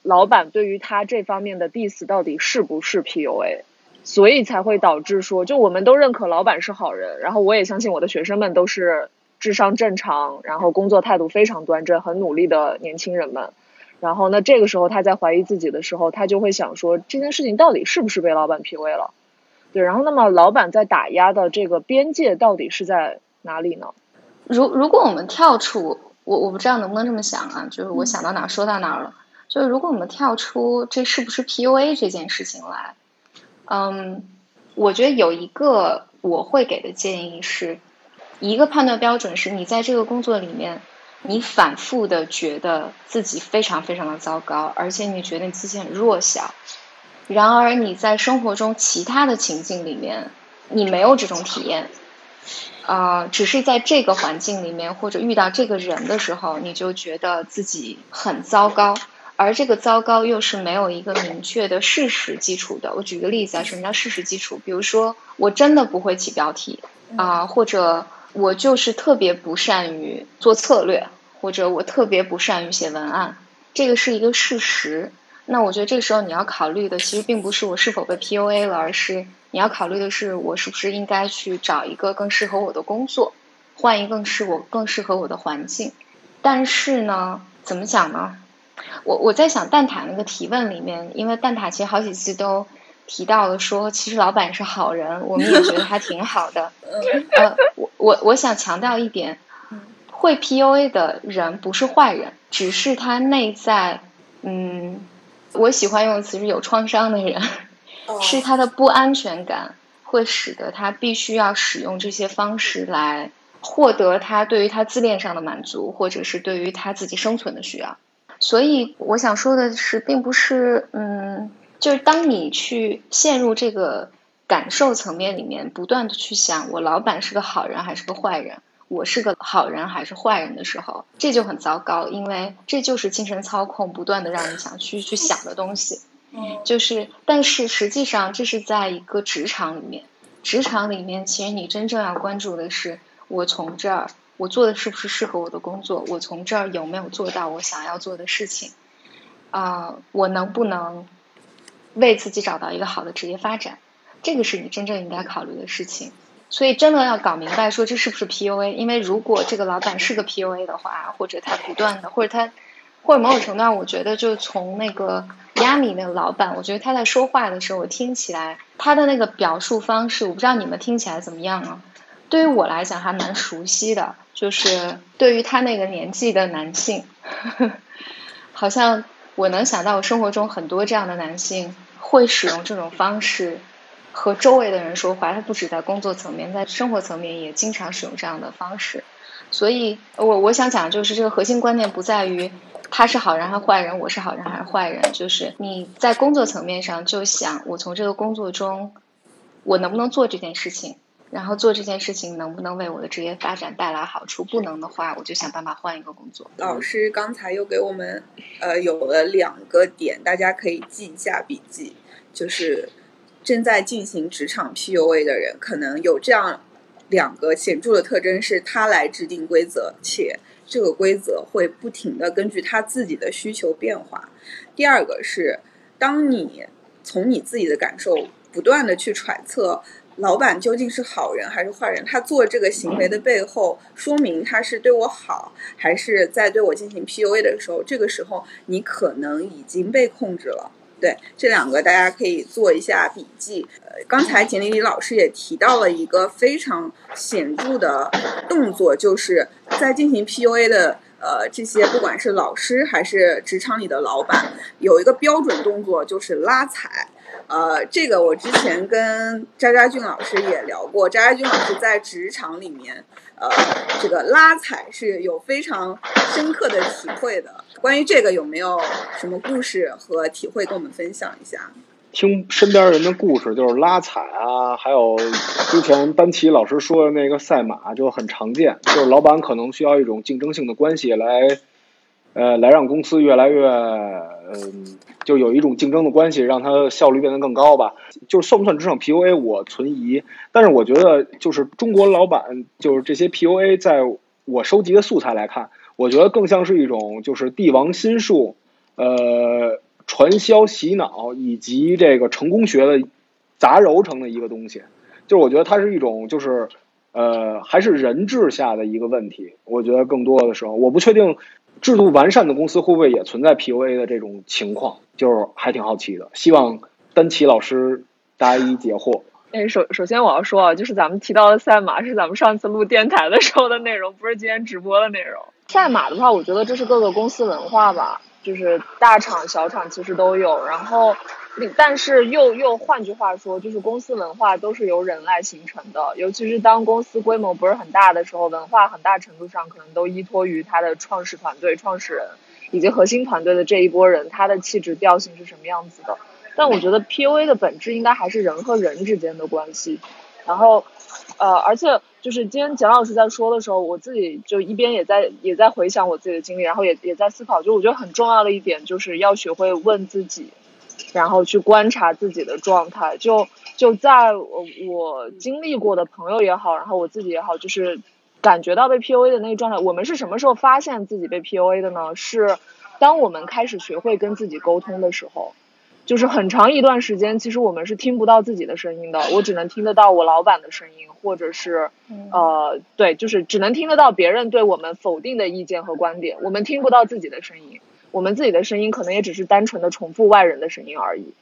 老板对于他这方面的 diss 到底是不是 PUA。所以才会导致说，就我们都认可老板是好人，然后我也相信我的学生们都是智商正常，然后工作态度非常端正、很努力的年轻人们。然后呢，这个时候他在怀疑自己的时候，他就会想说，这件事情到底是不是被老板 PUA 了？对，然后那么老板在打压的这个边界到底是在哪里呢？如如果我们跳出，我我不知道能不能这么想啊，就是我想到哪说到哪了。就如果我们跳出这是不是 PUA 这件事情来。嗯，我觉得有一个我会给的建议是，一个判断标准是你在这个工作里面，你反复的觉得自己非常非常的糟糕，而且你觉得你自己很弱小。然而你在生活中其他的情境里面，你没有这种体验，啊，只是在这个环境里面或者遇到这个人的时候，你就觉得自己很糟糕。而这个糟糕又是没有一个明确的事实基础的。我举个例子啊，什么叫事实基础？比如说，我真的不会起标题啊，或者我就是特别不善于做策略，或者我特别不善于写文案，这个是一个事实。那我觉得这个时候你要考虑的，其实并不是我是否被 PUA 了，而是你要考虑的是我是不是应该去找一个更适合我的工作，换一更适我更适合我的环境。但是呢，怎么讲呢？我我在想蛋挞那个提问里面，因为蛋挞其实好几次都提到了说，其实老板是好人，我们也觉得他挺好的。呃，我我我想强调一点，会 PUA 的人不是坏人，只是他内在，嗯，我喜欢用的词是有创伤的人，是他的不安全感会使得他必须要使用这些方式来获得他对于他自恋上的满足，或者是对于他自己生存的需要。所以我想说的是，并不是，嗯，就是当你去陷入这个感受层面里面，不断的去想我老板是个好人还是个坏人，我是个好人还是坏人的时候，这就很糟糕，因为这就是精神操控不断的让你想去去想的东西。嗯，就是，但是实际上这是在一个职场里面，职场里面其实你真正要关注的是，我从这儿。我做的是不是适合我的工作？我从这儿有没有做到我想要做的事情？啊，我能不能为自己找到一个好的职业发展？这个是你真正应该考虑的事情。所以，真的要搞明白说这是不是 PUA？因为如果这个老板是个 PUA 的话，或者他不断的，或者他，或者某种程度上，我觉得就从那个亚米那个老板，我觉得他在说话的时候，我听起来他的那个表述方式，我不知道你们听起来怎么样啊？对于我来讲还蛮熟悉的。就是对于他那个年纪的男性，好像我能想到我生活中很多这样的男性会使用这种方式和周围的人说话，他不止在工作层面，在生活层面也经常使用这样的方式。所以，我我想讲就是这个核心观念不在于他是好人还是坏人，我是好人还是坏人，就是你在工作层面上就想我从这个工作中我能不能做这件事情。然后做这件事情能不能为我的职业发展带来好处？不能的话，我就想办法换一个工作。老师刚才又给我们呃有了两个点，大家可以记一下笔记。就是正在进行职场 PUA 的人，可能有这样两个显著的特征：是他来制定规则，且这个规则会不停的根据他自己的需求变化。第二个是，当你从你自己的感受不断的去揣测。老板究竟是好人还是坏人？他做这个行为的背后，说明他是对我好，还是在对我进行 PUA 的时候？这个时候，你可能已经被控制了。对这两个，大家可以做一下笔记。呃，刚才简丽丽老师也提到了一个非常显著的动作，就是在进行 PUA 的呃这些，不管是老师还是职场里的老板，有一个标准动作，就是拉踩。呃，这个我之前跟渣渣俊老师也聊过，渣渣俊老师在职场里面，呃，这个拉踩是有非常深刻的体会的。关于这个有没有什么故事和体会跟我们分享一下？听身边人的故事，就是拉踩啊，还有之前班奇老师说的那个赛马，就很常见，就是老板可能需要一种竞争性的关系来。呃，来让公司越来越，嗯，就有一种竞争的关系，让它效率变得更高吧。就是算不算职场 PUA，我存疑。但是我觉得，就是中国老板，就是这些 PUA，在我收集的素材来看，我觉得更像是一种就是帝王心术，呃，传销洗脑以及这个成功学的杂糅成的一个东西。就是我觉得它是一种，就是呃，还是人质下的一个问题。我觉得更多的时候，我不确定。制度完善的公司会不会也存在 PUA 的这种情况？就是还挺好奇的，希望丹奇老师答疑解惑。哎，首首先我要说啊，就是咱们提到的赛马是咱们上次录电台的时候的内容，不是今天直播的内容。赛马的话，我觉得这是各个公司文化吧，就是大厂小厂其实都有，然后。但是又又换句话说，就是公司文化都是由人来形成的，尤其是当公司规模不是很大的时候，文化很大程度上可能都依托于他的创始团队、创始人以及核心团队的这一波人，他的气质调性是什么样子的。但我觉得 PUA 的本质应该还是人和人之间的关系。然后，呃，而且就是今天蒋老师在说的时候，我自己就一边也在也在回想我自己的经历，然后也也在思考，就我觉得很重要的一点就是要学会问自己。然后去观察自己的状态，就就在我我经历过的朋友也好，然后我自己也好，就是感觉到被 PUA 的那个状态。我们是什么时候发现自己被 PUA 的呢？是当我们开始学会跟自己沟通的时候，就是很长一段时间，其实我们是听不到自己的声音的。我只能听得到我老板的声音，或者是呃，对，就是只能听得到别人对我们否定的意见和观点，我们听不到自己的声音。我们自己的声音可能也只是单纯的重复外人的声音而已，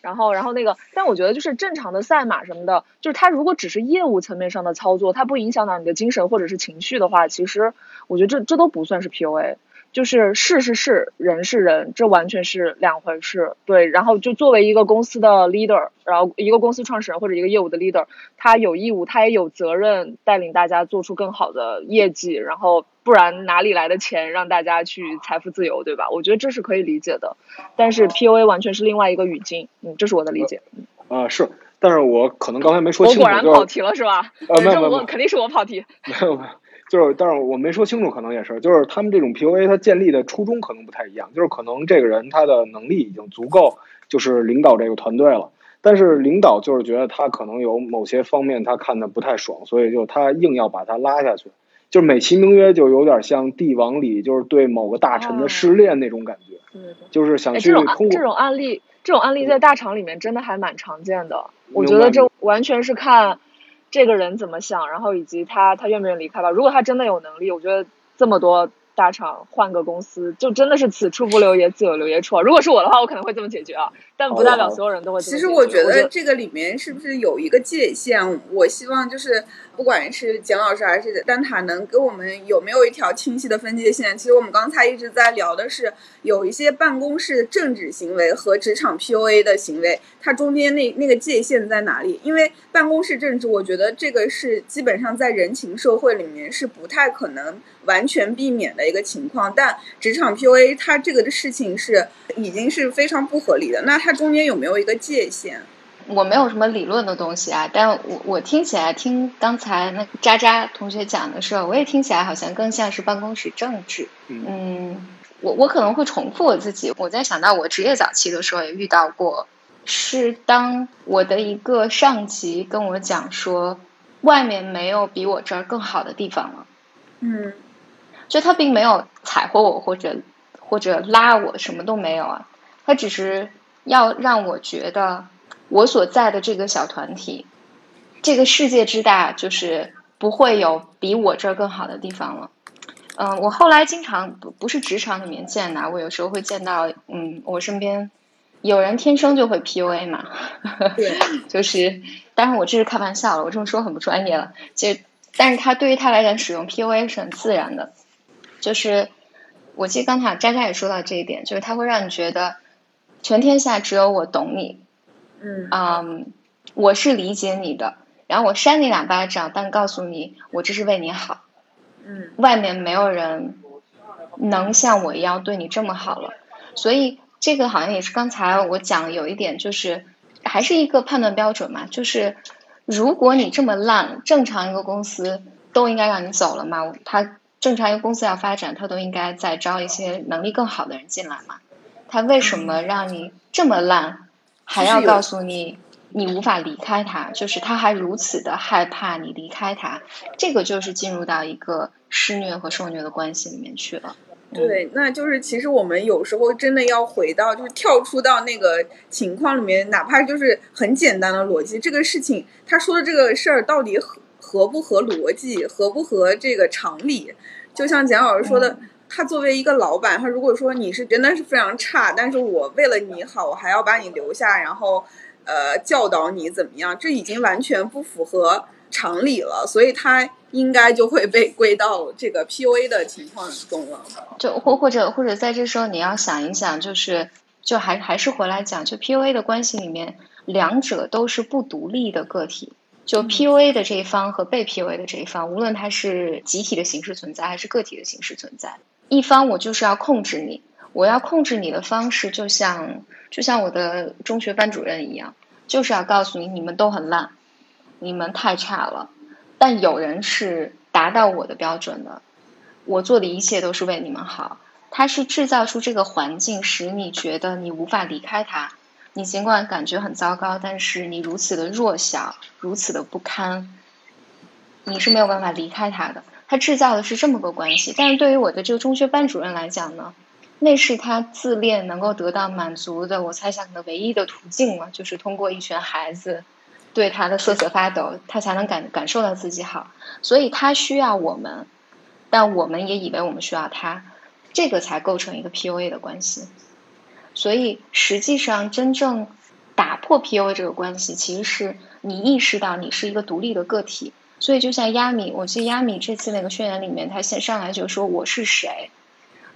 然后，然后那个，但我觉得就是正常的赛马什么的，就是它如果只是业务层面上的操作，它不影响到你的精神或者是情绪的话，其实我觉得这这都不算是 PUA。就是事是事，人是人，这完全是两回事。对，然后就作为一个公司的 leader，然后一个公司创始人或者一个业务的 leader，他有义务，他也有责任带领大家做出更好的业绩，然后不然哪里来的钱让大家去财富自由，对吧？我觉得这是可以理解的。但是 PUA 完全是另外一个语境，嗯，这是我的理解。啊，是，但是我可能刚才没说清楚。我果然跑题了，是吧？呃，没有没有，肯定是我跑题。没有没有。就是，但是我没说清楚，可能也是，就是他们这种 PUA，它建立的初衷可能不太一样。就是可能这个人他的能力已经足够，就是领导这个团队了。但是领导就是觉得他可能有某些方面他看的不太爽，所以就他硬要把他拉下去，就是美其名曰就有点像帝王里就是对某个大臣的失恋那种感觉。就是想去通过这种案例，这种案例在大厂里面真的还蛮常见的。我觉得这完全是看。这个人怎么想，然后以及他他愿不愿意离开吧。如果他真的有能力，我觉得这么多大厂换个公司，就真的是此处不留爷自有留爷处。如果是我的话，我可能会这么解决啊。但但不代表所有人都会。其实我觉得这个里面是不是有一个界限？我希望就是不管是简老师还是丹塔，能给我们有没有一条清晰的分界线？其实我们刚才一直在聊的是有一些办公室政治行为和职场 PUA 的行为，它中间那那个界限在哪里？因为办公室政治，我觉得这个是基本上在人情社会里面是不太可能完全避免的一个情况，但职场 PUA 它这个的事情是已经是非常不合理的。那它中间有没有一个界限？我没有什么理论的东西啊，但我我听起来听刚才那渣渣同学讲的时候，我也听起来好像更像是办公室政治。嗯，我我可能会重复我自己。我在想到我职业早期的时候也遇到过，是当我的一个上级跟我讲说，外面没有比我这儿更好的地方了。嗯，就他并没有踩过我或者或者拉我，什么都没有啊，他只是要让我觉得。我所在的这个小团体，这个世界之大，就是不会有比我这儿更好的地方了。嗯，我后来经常不不是职场里面见的，我有时候会见到，嗯，我身边有人天生就会 PUA 嘛，对，就是，当然我这是开玩笑了，我这么说很不专业了。就，但是他对于他来讲，使用 PUA 是很自然的。就是，我记得刚才渣渣也说到这一点，就是他会让你觉得，全天下只有我懂你。嗯，我是理解你的，然后我扇你两巴掌，但告诉你，我这是为你好。嗯，外面没有人能像我一样对你这么好了，所以这个好像也是刚才我讲有一点，就是还是一个判断标准嘛，就是如果你这么烂，正常一个公司都应该让你走了嘛，他正常一个公司要发展，他都应该再招一些能力更好的人进来嘛，他为什么让你这么烂？还要告诉你，你无法离开他，就是他还如此的害怕你离开他，这个就是进入到一个施虐和受虐的关系里面去了。对，那就是其实我们有时候真的要回到，就是跳出到那个情况里面，哪怕就是很简单的逻辑，这个事情他说的这个事儿到底合合不合逻辑，合不合这个常理？就像简老师说的。他作为一个老板，他如果说你是真的是非常差，但是我为了你好，我还要把你留下，然后呃教导你怎么样，这已经完全不符合常理了，所以他应该就会被归到这个 PUA 的情况中了。就或或者或者在这时候你要想一想，就是就还还是回来讲，就 PUA 的关系里面，两者都是不独立的个体。就 PUA 的这一方和被 PUA 的这一方，无论它是集体的形式存在还是个体的形式存在。一方我就是要控制你，我要控制你的方式就像就像我的中学班主任一样，就是要告诉你你们都很烂，你们太差了。但有人是达到我的标准的，我做的一切都是为你们好。他是制造出这个环境，使你觉得你无法离开他。你尽管感觉很糟糕，但是你如此的弱小，如此的不堪，你是没有办法离开他的。他制造的是这么个关系，但是对于我的这个中学班主任来讲呢，那是他自恋能够得到满足的，我猜想的唯一的途径嘛，就是通过一群孩子对他的瑟瑟发抖，他才能感感受到自己好，所以他需要我们，但我们也以为我们需要他，这个才构成一个 PUA 的关系。所以实际上，真正打破 PUA 这个关系，其实是你意识到你是一个独立的个体。所以，就像亚米，我记得亚米这次那个宣言里面，他先上来就说我是谁，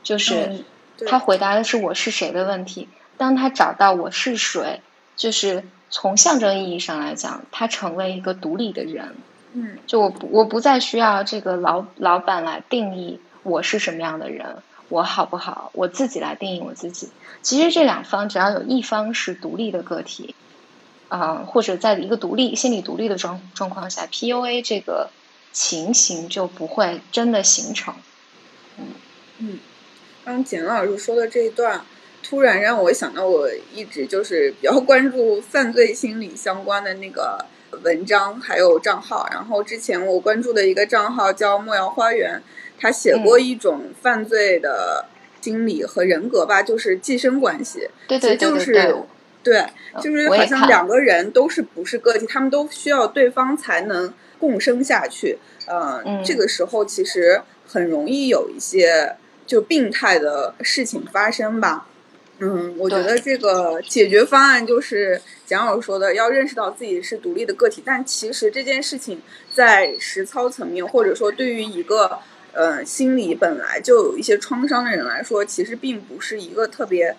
就是他回答的是我是谁的问题。当他找到我是谁，就是从象征意义上来讲，他成为一个独立的人。嗯，就我不我不再需要这个老老板来定义我是什么样的人，我好不好，我自己来定义我自己。其实这两方只要有一方是独立的个体。啊，或者在一个独立、心理独立的状状况下，PUA 这个情形就不会真的形成。嗯嗯，刚简老师说的这一段，突然让我想到，我一直就是比较 关注犯罪心理相关的那个文章还有账号。然后之前我关注的一个账号叫莫瑶花园，他写过一种犯罪的心理和人格吧，就是寄生关系，对对对对对。对，就是好像两个人都是不是个体，他们都需要对方才能共生下去。嗯，这个时候其实很容易有一些就病态的事情发生吧。嗯，我觉得这个解决方案就是蒋老师说的，要认识到自己是独立的个体。但其实这件事情在实操层面，或者说对于一个呃心理本来就有一些创伤的人来说，其实并不是一个特别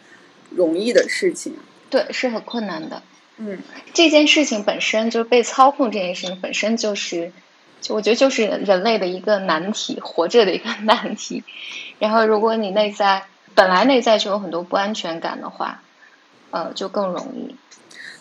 容易的事情。对，是很困难的。嗯，这件事情本身就是被操控，这件事情本身就是，就我觉得就是人类的一个难题，活着的一个 难题。然后，如果你内在。本来内在就有很多不安全感的话，呃，就更容易。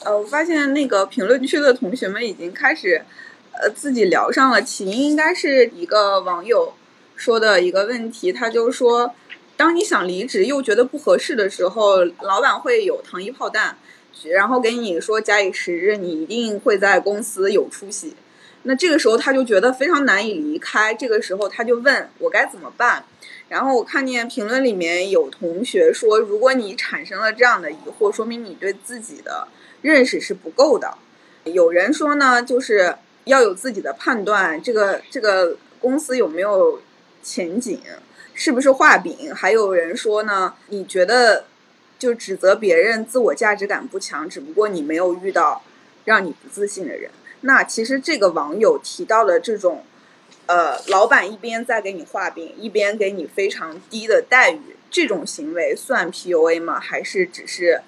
呃，我发现那个评论区的同学们已经开始，呃，自己聊上了。起因应该是一个网友说的一个问题，他就说，当你想离职又觉得不合适的时候，老板会有糖衣炮弹，然后给你说假以时日，你一定会在公司有出息。那这个时候他就觉得非常难以离开，这个时候他就问我该怎么办。然后我看见评论里面有同学说，如果你产生了这样的疑惑，说明你对自己的认识是不够的。有人说呢，就是要有自己的判断，这个这个公司有没有前景，是不是画饼？还有人说呢，你觉得就指责别人自我价值感不强，只不过你没有遇到让你不自信的人。那其实这个网友提到的这种。呃，老板一边在给你画饼，一边给你非常低的待遇，这种行为算 PUA 吗？还是只是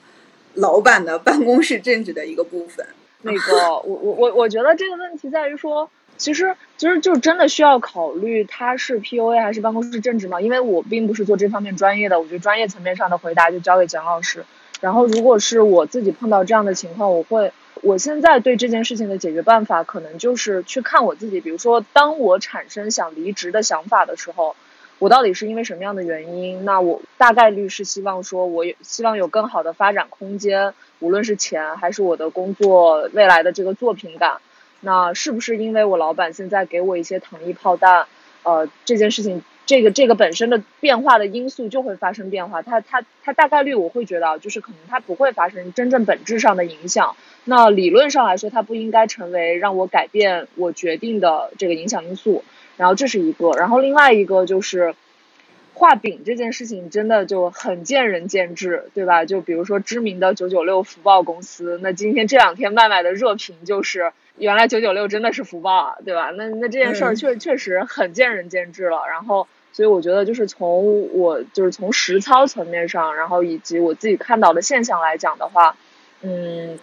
老板的办公室政治的一个部分？那个，我我我我觉得这个问题在于说，其实其实就真的需要考虑他是 PUA 还是办公室政治吗？因为我并不是做这方面专业的，我觉得专业层面上的回答就交给蒋老师。然后，如果是我自己碰到这样的情况，我会。我现在对这件事情的解决办法，可能就是去看我自己。比如说，当我产生想离职的想法的时候，我到底是因为什么样的原因？那我大概率是希望说，我希望有更好的发展空间，无论是钱还是我的工作未来的这个作品感。那是不是因为我老板现在给我一些糖衣炮弹？呃，这件事情，这个这个本身的变化的因素就会发生变化。它它它大概率我会觉得，就是可能它不会发生真正本质上的影响。那理论上来说，它不应该成为让我改变我决定的这个影响因素。然后这是一个，然后另外一个就是画饼这件事情真的就很见仁见智，对吧？就比如说知名的九九六福报公司，那今天这两天卖卖的热评就是，原来九九六真的是福报啊，对吧？那那这件事儿确确实很见仁见智了。然后，所以我觉得就是从我就是从实操层面上，然后以及我自己看到的现象来讲的话，嗯。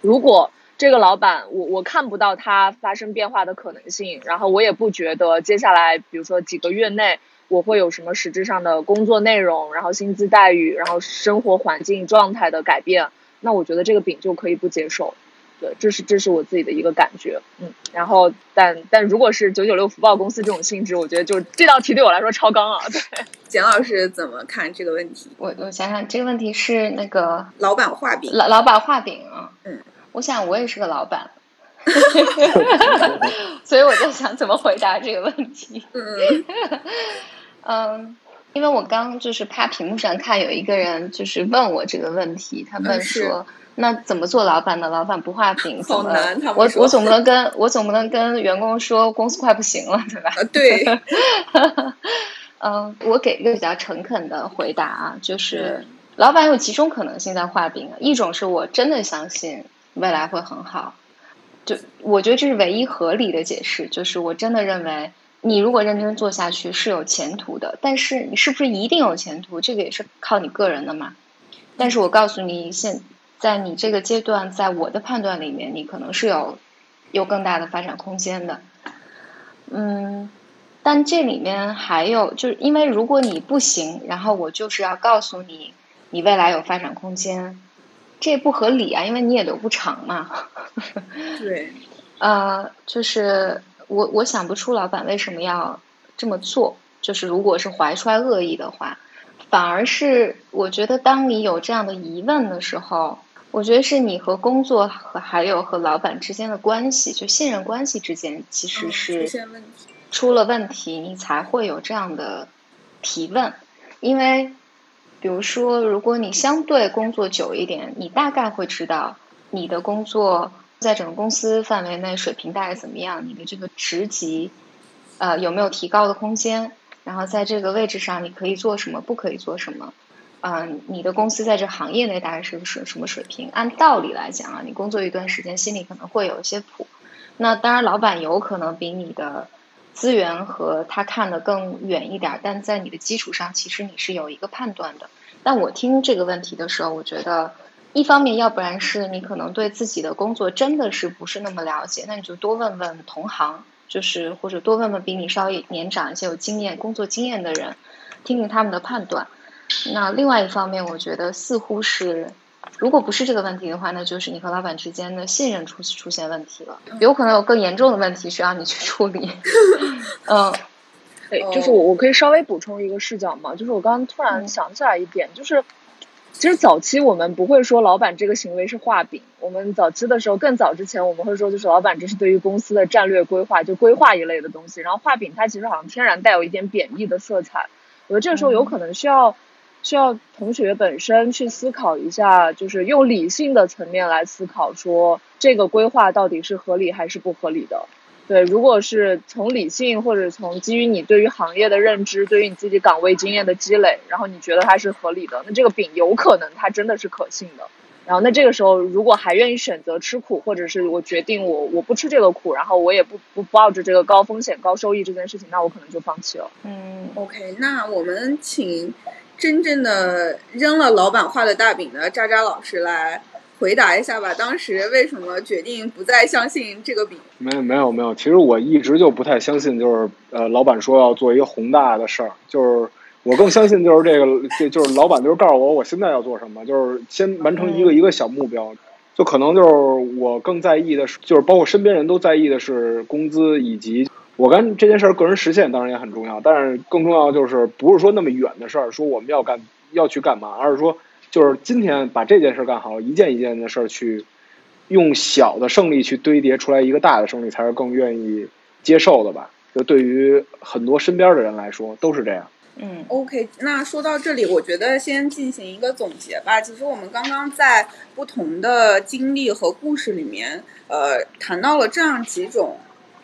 如果这个老板，我我看不到他发生变化的可能性，然后我也不觉得接下来，比如说几个月内我会有什么实质上的工作内容，然后薪资待遇，然后生活环境状态的改变，那我觉得这个饼就可以不接受。对，这是这是我自己的一个感觉，嗯。然后，但但如果是九九六福报公司这种性质，我觉得就这道题对我来说超纲啊。对，简老师怎么看这个问题？我我想想，这个问题是那个老板画饼，老老板画饼啊，嗯。我想我也是个老板，所以我在想怎么回答这个问题。嗯，因为我刚就是趴屏幕上看有一个人就是问我这个问题，他问说：“那怎么做老板呢？老板不画饼，好难。”我我总不能跟我总不能跟员工说公司快不行了，对吧？对。嗯，我给一个比较诚恳的回答啊，就是老板有几种可能性在画饼，一种是我真的相信。未来会很好，就我觉得这是唯一合理的解释。就是我真的认为，你如果认真做下去是有前途的。但是你是不是一定有前途，这个也是靠你个人的嘛。但是我告诉你，现在你这个阶段，在我的判断里面，你可能是有有更大的发展空间的。嗯，但这里面还有，就是因为如果你不行，然后我就是要告诉你，你未来有发展空间。这不合理啊，因为你也留不长嘛。对，呃，就是我我想不出老板为什么要这么做。就是如果是怀揣恶意的话，反而是我觉得，当你有这样的疑问的时候，我觉得是你和工作和还有和老板之间的关系，就信任关系之间，其实是出了问题，你才会有这样的提问，因为。比如说，如果你相对工作久一点，你大概会知道你的工作在整个公司范围内水平大概怎么样，你的这个职级呃有没有提高的空间，然后在这个位置上你可以做什么，不可以做什么。嗯，你的公司在这行业内大概是个什什么水平？按道理来讲啊，你工作一段时间，心里可能会有一些谱。那当然，老板有可能比你的资源和他看的更远一点，但在你的基础上，其实你是有一个判断的。但我听这个问题的时候，我觉得一方面，要不然是你可能对自己的工作真的是不是那么了解，那你就多问问同行，就是或者多问问比你稍微年长一些、有经验、工作经验的人，听听他们的判断。那另外一方面，我觉得似乎是，如果不是这个问题的话，那就是你和老板之间的信任出出现问题了，有可能有更严重的问题需要你去处理。嗯，对，就是我我可以稍微补充一个视角嘛，就是我刚刚突然想起来一点，就是其实早期我们不会说老板这个行为是画饼，我们早期的时候更早之前我们会说就是老板这是对于公司的战略规划，就规划一类的东西，然后画饼它其实好像天然带有一点贬义的色彩，我觉得这个时候有可能需要。需要同学本身去思考一下，就是用理性的层面来思考，说这个规划到底是合理还是不合理的。对，如果是从理性或者从基于你对于行业的认知，对于你自己岗位经验的积累，然后你觉得它是合理的，那这个饼有可能它真的是可信的。然后那这个时候，如果还愿意选择吃苦，或者是我决定我我不吃这个苦，然后我也不不抱着这个高风险高收益这件事情，那我可能就放弃了。嗯，OK，那我们请。真正的扔了老板画的大饼的渣渣老师来回答一下吧。当时为什么决定不再相信这个饼？没有没有没有，其实我一直就不太相信，就是呃，老板说要做一个宏大的事儿，就是我更相信就是这个，这就是老板就是告诉我我现在要做什么，就是先完成一个一个小目标，就可能就是我更在意的是，就是包括身边人都在意的是工资以及。我干这件事儿，个人实现当然也很重要，但是更重要就是不是说那么远的事儿，说我们要干要去干嘛，而是说就是今天把这件事干好，一件一件的事儿去用小的胜利去堆叠出来一个大的胜利，才是更愿意接受的吧？就对于很多身边的人来说都是这样。嗯，OK，那说到这里，我觉得先进行一个总结吧。其实我们刚刚在不同的经历和故事里面，呃，谈到了这样几种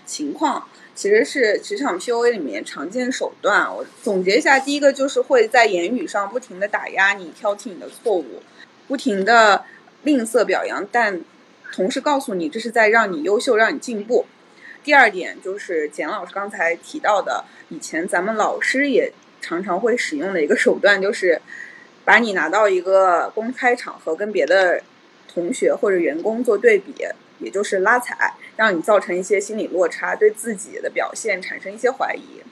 情况。其实是职场 PUA 里面常见手段。我总结一下，第一个就是会在言语上不停的打压你，挑剔你的错误，不停的吝啬表扬，但同时告诉你这是在让你优秀，让你进步。第二点就是简老师刚才提到的，以前咱们老师也常常会使用的一个手段，就是把你拿到一个公开场合，跟别的同学或者员工做对比。也就是拉踩，让你造成一些心理落差，对自己的表现产生一些怀疑。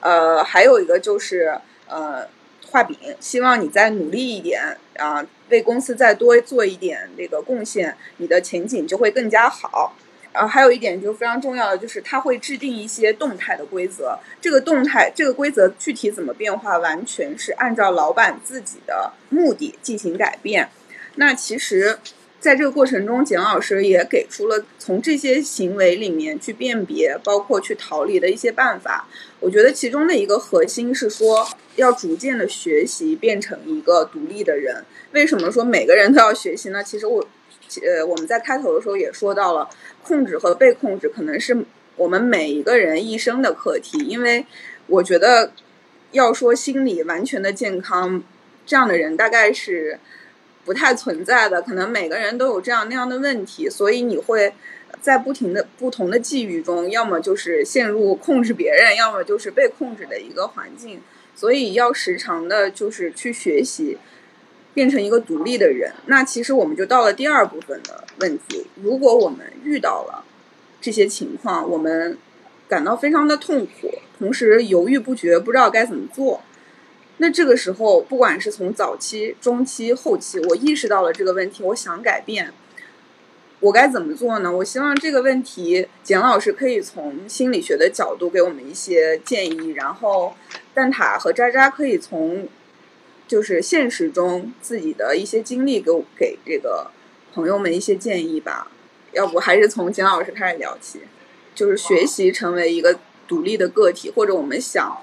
呃，还有一个就是呃画饼，希望你再努力一点啊，为公司再多做一点那个贡献，你的前景就会更加好。然后还有一点就是非常重要的，就是他会制定一些动态的规则。这个动态这个规则具体怎么变化，完全是按照老板自己的目的进行改变。那其实。在这个过程中，简老师也给出了从这些行为里面去辨别，包括去逃离的一些办法。我觉得其中的一个核心是说，要逐渐的学习，变成一个独立的人。为什么说每个人都要学习呢？其实我，呃，我们在开头的时候也说到了，控制和被控制可能是我们每一个人一生的课题。因为我觉得，要说心理完全的健康，这样的人大概是。不太存在的，可能每个人都有这样那样的问题，所以你会在不停的不同的际遇中，要么就是陷入控制别人，要么就是被控制的一个环境，所以要时常的就是去学习，变成一个独立的人。那其实我们就到了第二部分的问题，如果我们遇到了这些情况，我们感到非常的痛苦，同时犹豫不决，不知道该怎么做。那这个时候，不管是从早期、中期、后期，我意识到了这个问题，我想改变，我该怎么做呢？我希望这个问题，简老师可以从心理学的角度给我们一些建议，然后蛋挞和渣渣可以从就是现实中自己的一些经历给我给这个朋友们一些建议吧。要不还是从简老师开始聊起，就是学习成为一个独立的个体，或者我们想。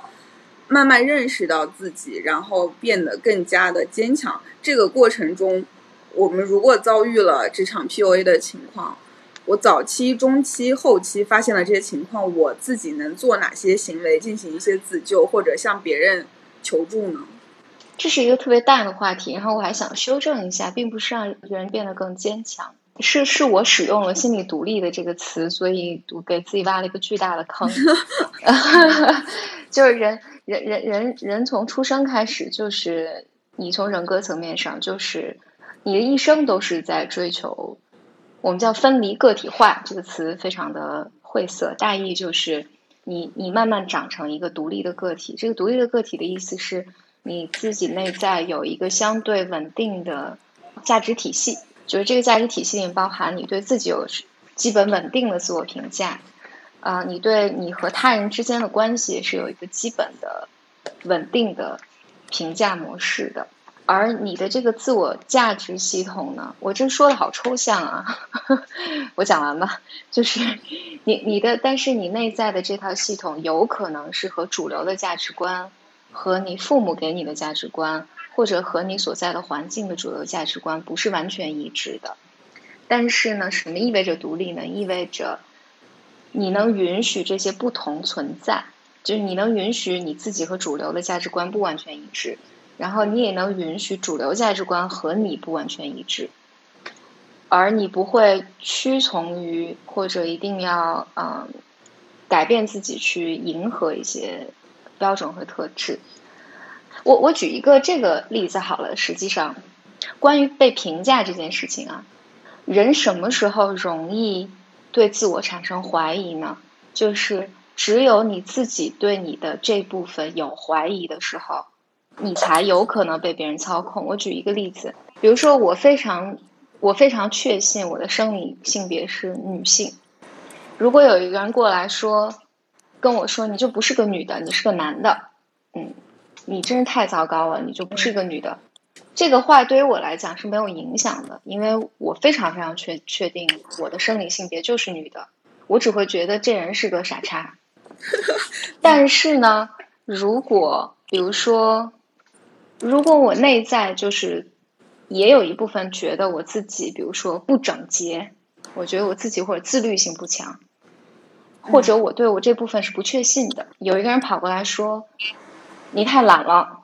慢慢认识到自己，然后变得更加的坚强。这个过程中，我们如果遭遇了职场 PUA 的情况，我早期、中期、后期发现了这些情况，我自己能做哪些行为进行一些自救，或者向别人求助呢？这是一个特别大的话题，然后我还想修正一下，并不是让人变得更坚强，是是我使用了“心理独立”的这个词，所以我给自己挖了一个巨大的坑。就是人人人人人从出生开始，就是你从人格层面上，就是你的一生都是在追求，我们叫分离个体化这个词非常的晦涩，大意就是你你慢慢长成一个独立的个体。这个独立的个体的意思是。你自己内在有一个相对稳定的价值体系，就是这个价值体系里包含你对自己有基本稳定的自我评价，啊，你对你和他人之间的关系是有一个基本的稳定的评价模式的，而你的这个自我价值系统呢，我这说的好抽象啊，我讲完吧，就是你你的，但是你内在的这套系统有可能是和主流的价值观。和你父母给你的价值观，或者和你所在的环境的主流价值观不是完全一致的。但是呢，什么意味着独立呢？意味着你能允许这些不同存在，就是你能允许你自己和主流的价值观不完全一致，然后你也能允许主流价值观和你不完全一致，而你不会屈从于或者一定要嗯改变自己去迎合一些。标准和特质，我我举一个这个例子好了。实际上，关于被评价这件事情啊，人什么时候容易对自我产生怀疑呢？就是只有你自己对你的这部分有怀疑的时候，你才有可能被别人操控。我举一个例子，比如说我非常我非常确信我的生理性别是女性，如果有一个人过来说。跟我说，你就不是个女的，你是个男的，你真是太糟糕了，你就不是个女的。这个话对于我来讲是没有影响的，因为我非常非常确确定我的生理性别就是女的，我只会觉得这人是个傻叉。但是呢，如果比如说，如果我内在就是也有一部分觉得我自己，比如说不整洁，我觉得我自己或者自律性不强。或者我对我这部分是不确信的。有一个人跑过来说：“你太懒了，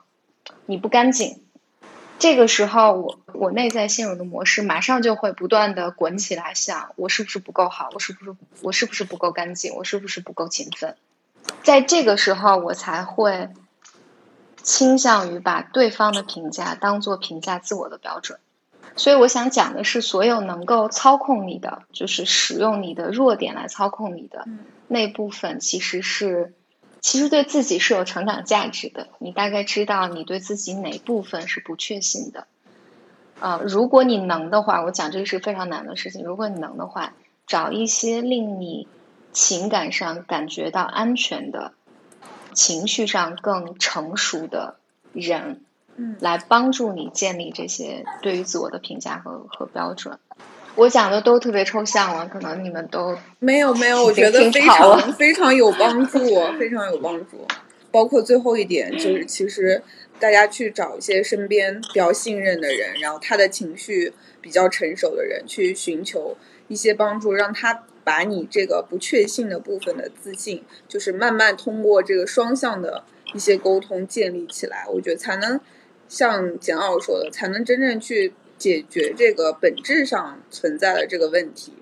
你不干净。”这个时候，我我内在现有的模式马上就会不断的滚起来，想我是不是不够好？我是不是我是不是不够干净？我是不是不够勤奋？在这个时候，我才会倾向于把对方的评价当做评价自我的标准。所以，我想讲的是，所有能够操控你的，就是使用你的弱点来操控你的。那部分其实是，其实对自己是有成长价值的。你大概知道你对自己哪部分是不确信的，啊，如果你能的话，我讲这个是非常难的事情。如果你能的话，找一些令你情感上感觉到安全的，情绪上更成熟的人，嗯，来帮助你建立这些对于自我的评价和和标准。我讲的都特别抽象了，可能你们都没有没有，我觉得非常非常有帮助，非常有帮助。包括最后一点，就是其实大家去找一些身边比较信任的人，然后他的情绪比较成熟的人，去寻求一些帮助，让他把你这个不确信的部分的自信，就是慢慢通过这个双向的一些沟通建立起来。我觉得才能像简奥说的，才能真正去。解决这个本质上存在的这个问题，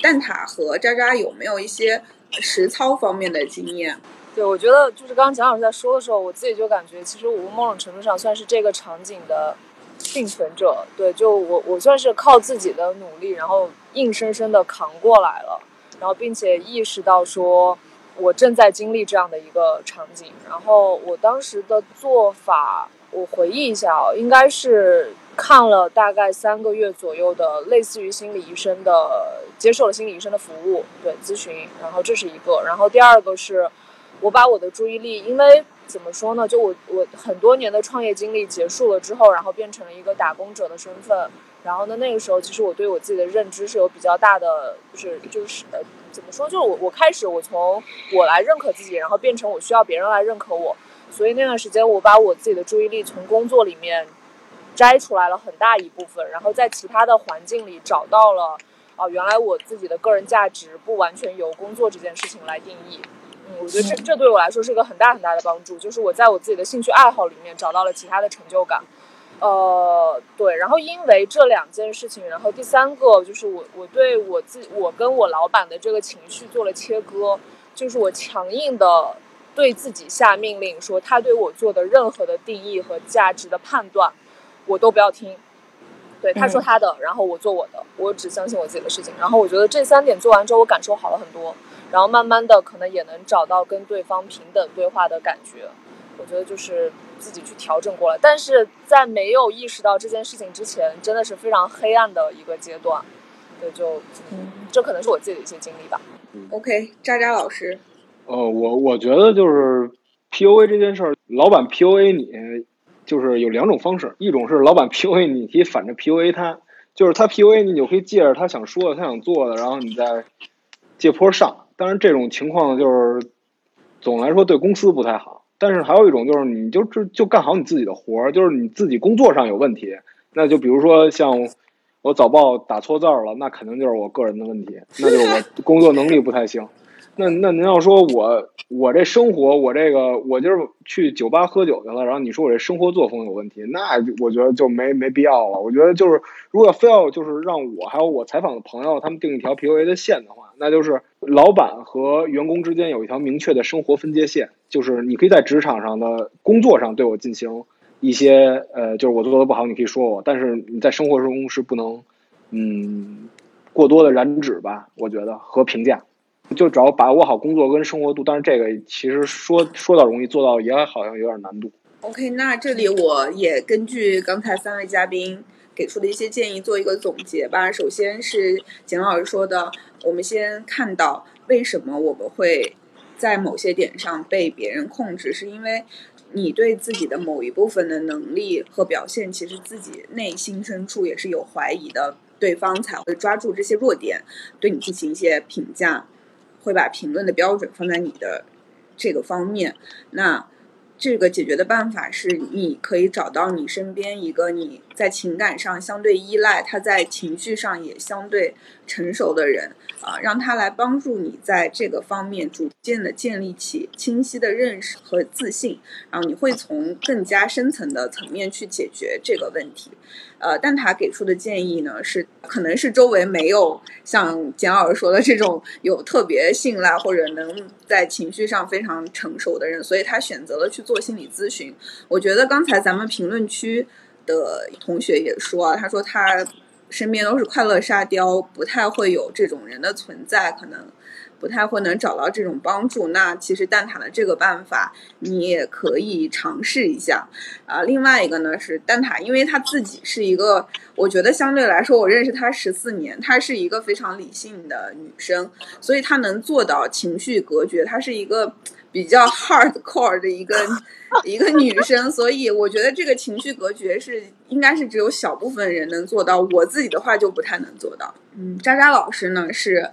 蛋挞和渣渣有没有一些实操方面的经验？对，我觉得就是刚刚蒋老师在说的时候，我自己就感觉，其实我某种程度上算是这个场景的幸存者。对，就我我算是靠自己的努力，然后硬生生的扛过来了，然后并且意识到说我正在经历这样的一个场景。然后我当时的做法，我回忆一下啊，应该是。看了大概三个月左右的类似于心理医生的，接受了心理医生的服务，对咨询，然后这是一个，然后第二个是，我把我的注意力，因为怎么说呢，就我我很多年的创业经历结束了之后，然后变成了一个打工者的身份，然后呢那个时候其实我对我自己的认知是有比较大的，就是就是呃怎么说，就是我我开始我从我来认可自己，然后变成我需要别人来认可我，所以那段时间我把我自己的注意力从工作里面。摘出来了很大一部分，然后在其他的环境里找到了，哦，原来我自己的个人价值不完全由工作这件事情来定义，嗯，我觉得这这对我来说是一个很大很大的帮助，就是我在我自己的兴趣爱好里面找到了其他的成就感。呃，对，然后因为这两件事情，然后第三个就是我我对我自我跟我老板的这个情绪做了切割，就是我强硬的对自己下命令，说他对我做的任何的定义和价值的判断，我都不要听。对，他说他的，然后我做我的，我只相信我自己的事情。然后我觉得这三点做完之后，我感受好了很多，然后慢慢的可能也能找到跟对方平等对话的感觉。我觉得就是自己去调整过来，但是在没有意识到这件事情之前，真的是非常黑暗的一个阶段。对，就嗯，这可能是我自己的一些经历吧。OK，渣渣老师，呃，我我觉得就是 PUA 这件事儿，老板 PUA 你，就是有两种方式，一种是老板 PUA 你，你可以反着 PUA 他，就是他 PUA 你，你就可以借着他想说的、他想做的，然后你再借坡上。当然，这种情况就是总来说对公司不太好。但是还有一种就是，你就就就干好你自己的活儿，就是你自己工作上有问题，那就比如说像我早报打错字儿了，那肯定就是我个人的问题，那就是我工作能力不太行。那那您要说我我这生活我这个我今儿去酒吧喝酒去了，然后你说我这生活作风有问题，那我觉得就没没必要了。我觉得就是如果非要就是让我还有我采访的朋友他们定一条 PUA 的线的话，那就是老板和员工之间有一条明确的生活分界线，就是你可以在职场上的工作上对我进行一些呃，就是我做的不好，你可以说我，但是你在生活中是不能嗯过多的染指吧，我觉得和评价。就只要把握好工作跟生活度，但是这个其实说说到容易，做到也好像有点难度。OK，那这里我也根据刚才三位嘉宾给出的一些建议做一个总结吧。首先是简老师说的，我们先看到为什么我们会在某些点上被别人控制，是因为你对自己的某一部分的能力和表现，其实自己内心深处也是有怀疑的，对方才会抓住这些弱点，对你进行一些评价，会把评论的标准放在你的这个方面。那这个解决的办法是，你可以找到你身边一个你在情感上相对依赖，他在情绪上也相对成熟的人啊，让他来帮助你在这个方面逐渐的建立起清晰的认识和自信，然后你会从更加深层的层面去解决这个问题。呃，但他给出的建议呢是，可能是周围没有像简老师说的这种有特别信赖或者能在情绪上非常成熟的人，所以他选择了去做心理咨询。我觉得刚才咱们评论区的同学也说啊，他说他身边都是快乐沙雕，不太会有这种人的存在，可能。不太会能找到这种帮助，那其实蛋挞的这个办法你也可以尝试一下啊。另外一个呢是蛋挞，因为他自己是一个，我觉得相对来说，我认识她十四年，她是一个非常理性的女生，所以她能做到情绪隔绝，她是一个比较 hardcore 的一个 一个女生，所以我觉得这个情绪隔绝是应该是只有小部分人能做到，我自己的话就不太能做到。嗯，渣渣老师呢是。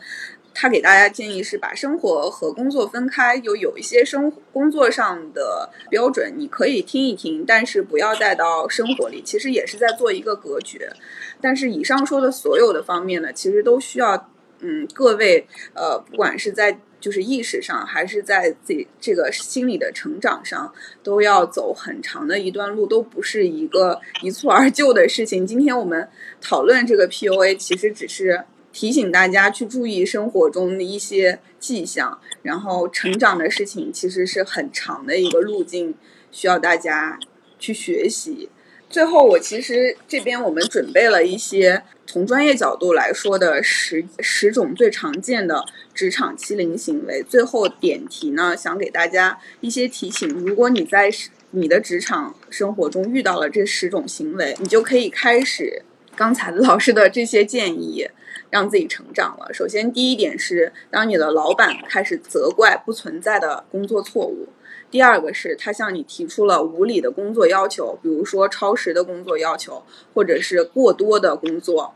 他给大家建议是把生活和工作分开，有有一些生工作上的标准，你可以听一听，但是不要带到生活里。其实也是在做一个隔绝。但是以上说的所有的方面呢，其实都需要，嗯，各位呃，不管是在就是意识上，还是在自己这个心理的成长上，都要走很长的一段路，都不是一个一蹴而就的事情。今天我们讨论这个 PUA，其实只是。提醒大家去注意生活中的一些迹象，然后成长的事情其实是很长的一个路径，需要大家去学习。最后，我其实这边我们准备了一些从专业角度来说的十十种最常见的职场欺凌行为。最后点题呢，想给大家一些提醒：如果你在你的职场生活中遇到了这十种行为，你就可以开始刚才老师的这些建议。让自己成长了。首先，第一点是，当你的老板开始责怪不存在的工作错误；第二个是，他向你提出了无理的工作要求，比如说超时的工作要求，或者是过多的工作，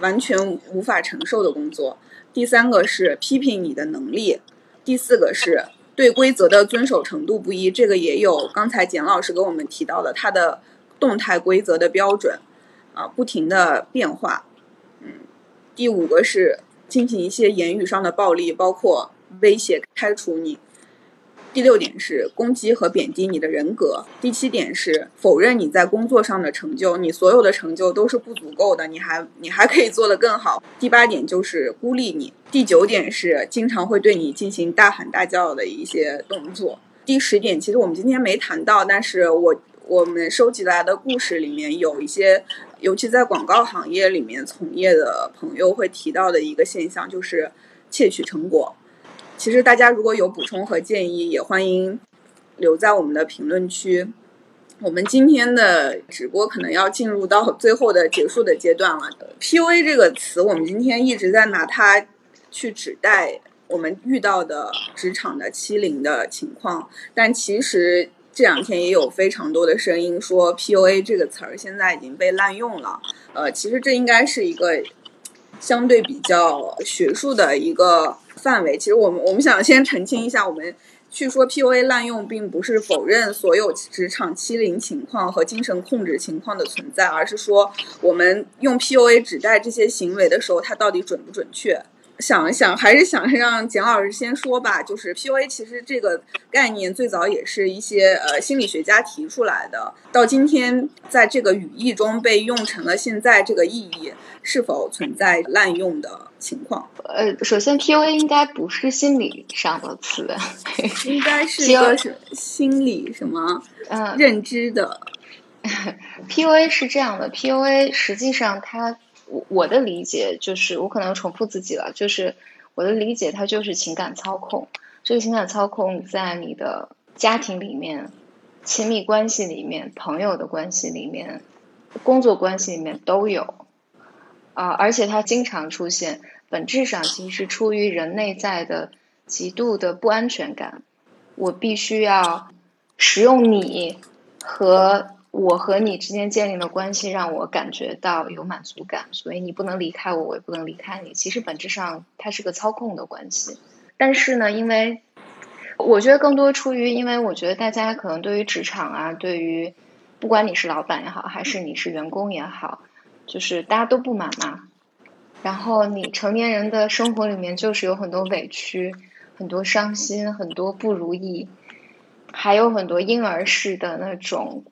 完全无法承受的工作；第三个是批评你的能力；第四个是对规则的遵守程度不一，这个也有刚才简老师给我们提到的，他的动态规则的标准啊，不停的变化。第五个是进行一些言语上的暴力，包括威胁开除你。第六点是攻击和贬低你的人格。第七点是否认你在工作上的成就，你所有的成就都是不足够的，你还你还可以做得更好。第八点就是孤立你。第九点是经常会对你进行大喊大叫的一些动作。第十点其实我们今天没谈到，但是我我们收集来的故事里面有一些，尤其在广告行业里面从业的朋友会提到的一个现象，就是窃取成果。其实大家如果有补充和建议，也欢迎留在我们的评论区。我们今天的直播可能要进入到最后的结束的阶段了。PUA 这个词，我们今天一直在拿它去指代我们遇到的职场的欺凌的情况，但其实这两天也有非常多的声音说 PUA 这个词儿现在已经被滥用了。呃，其实这应该是一个相对比较学术的一个。范围其实我们我们想先澄清一下，我们去说 PUA 滥用，并不是否认所有职场欺凌情况和精神控制情况的存在，而是说我们用 PUA 指代这些行为的时候，它到底准不准确？想想还是想让简老师先说吧。就是 PUA 其实这个概念最早也是一些呃心理学家提出来的，到今天在这个语义中被用成了现在这个意义。是否存在滥用的情况？呃，首先，PUA 应该不是心理上的词，应该是一个心理什么？嗯，认知的。PUA 是这样的，PUA 实际上它，我我的理解就是，我可能重复自己了，就是我的理解，它就是情感操控。这个情感操控在你的家庭里面、亲密关系里面、朋友的关系里面、工作关系里面都有。啊，而且它经常出现，本质上其实是出于人内在的极度的不安全感。我必须要使用你和我和你之间建立的关系，让我感觉到有满足感。所以你不能离开我，我也不能离开你。其实本质上它是个操控的关系。但是呢，因为我觉得更多出于，因为我觉得大家可能对于职场啊，对于不管你是老板也好，还是你是员工也好。就是大家都不满嘛，然后你成年人的生活里面就是有很多委屈、很多伤心、很多不如意，还有很多婴儿式的那种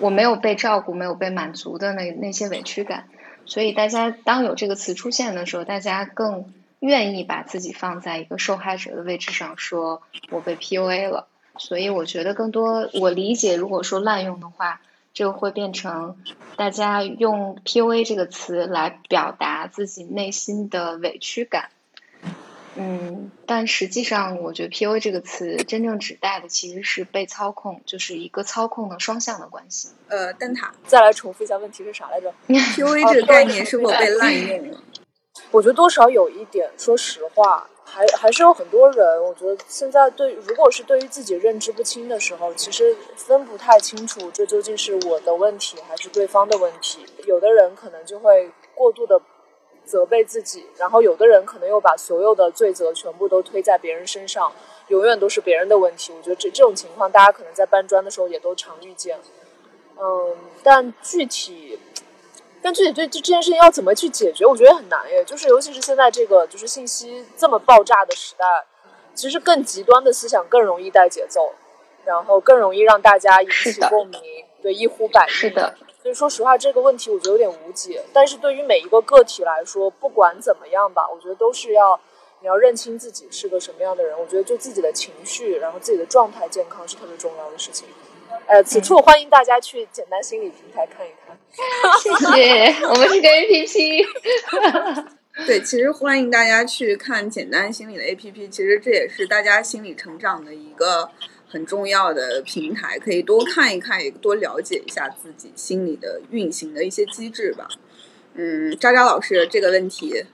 我没有被照顾、没有被满足的那那些委屈感。所以大家当有这个词出现的时候，大家更愿意把自己放在一个受害者的位置上，说我被 PUA 了。所以我觉得更多我理解，如果说滥用的话。就会变成大家用 PUA 这个词来表达自己内心的委屈感，嗯，但实际上我觉得 PUA 这个词真正指代的其实是被操控，就是一个操控的双向的关系。呃，蛋挞，再来重复一下问题是啥来着？PUA 这个概念是否被滥用了？我觉得多少有一点，说实话。还还是有很多人，我觉得现在对，如果是对于自己认知不清的时候，其实分不太清楚这究竟是我的问题还是对方的问题。有的人可能就会过度的责备自己，然后有的人可能又把所有的罪责全部都推在别人身上，永远都是别人的问题。我觉得这这种情况，大家可能在搬砖的时候也都常遇见。嗯，但具体。但具体对这这件事情要怎么去解决，我觉得很难耶。就是尤其是现在这个就是信息这么爆炸的时代，其实更极端的思想更容易带节奏，然后更容易让大家引起共鸣，对一呼百应。是的。所以说实话，这个问题我觉得有点无解。但是对于每一个个体来说，不管怎么样吧，我觉得都是要你要认清自己是个什么样的人。我觉得就自己的情绪，然后自己的状态健康是特别重要的事情。呃，此处欢迎大家去简单心理平台看一看。谢谢，我们是个 A P P。对，其实欢迎大家去看简单心理的 A P P。其实这也是大家心理成长的一个很重要的平台，可以多看一看，也多了解一下自己心理的运行的一些机制吧。嗯，渣渣老师这个问题，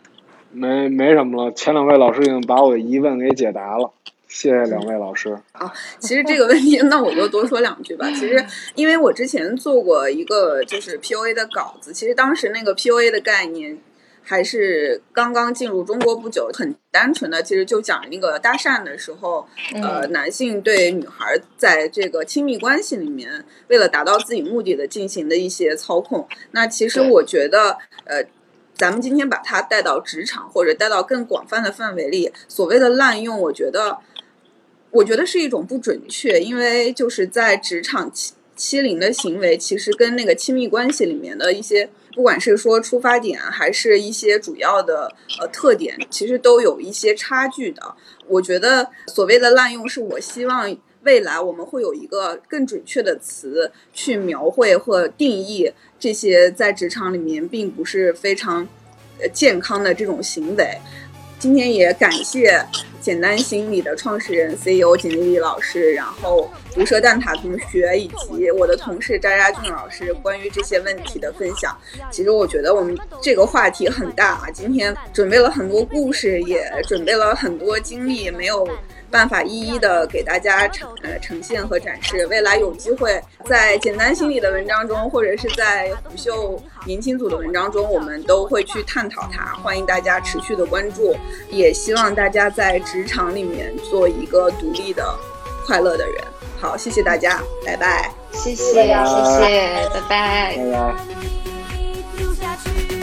没没什么了，前两位老师已经把我的疑问给解答了。谢谢两位老师啊。其实这个问题，那我就多说两句吧。其实，因为我之前做过一个就是 PUA 的稿子，其实当时那个 PUA 的概念还是刚刚进入中国不久，很单纯的，其实就讲那个搭讪的时候，呃，男性对女孩在这个亲密关系里面，为了达到自己目的的进行的一些操控。那其实我觉得，呃，咱们今天把它带到职场或者带到更广泛的范围里，所谓的滥用，我觉得。我觉得是一种不准确，因为就是在职场欺欺凌的行为，其实跟那个亲密关系里面的一些，不管是说出发点，还是一些主要的呃特点，其实都有一些差距的。我觉得所谓的滥用，是我希望未来我们会有一个更准确的词去描绘或定义这些在职场里面并不是非常呃健康的这种行为。今天也感谢简单心理的创始人 CEO 简丽丽老师，然后毒舌蛋挞同学以及我的同事扎扎俊老师关于这些问题的分享。其实我觉得我们这个话题很大啊，今天准备了很多故事，也准备了很多经历，没有。办法一一的给大家呈呃呈现和展示，未来有机会在简单心理的文章中，或者是在虎嗅年轻组的文章中，我们都会去探讨它。欢迎大家持续的关注，也希望大家在职场里面做一个独立的、快乐的人。好，谢谢大家，拜拜。谢谢，谢谢，拜拜拜。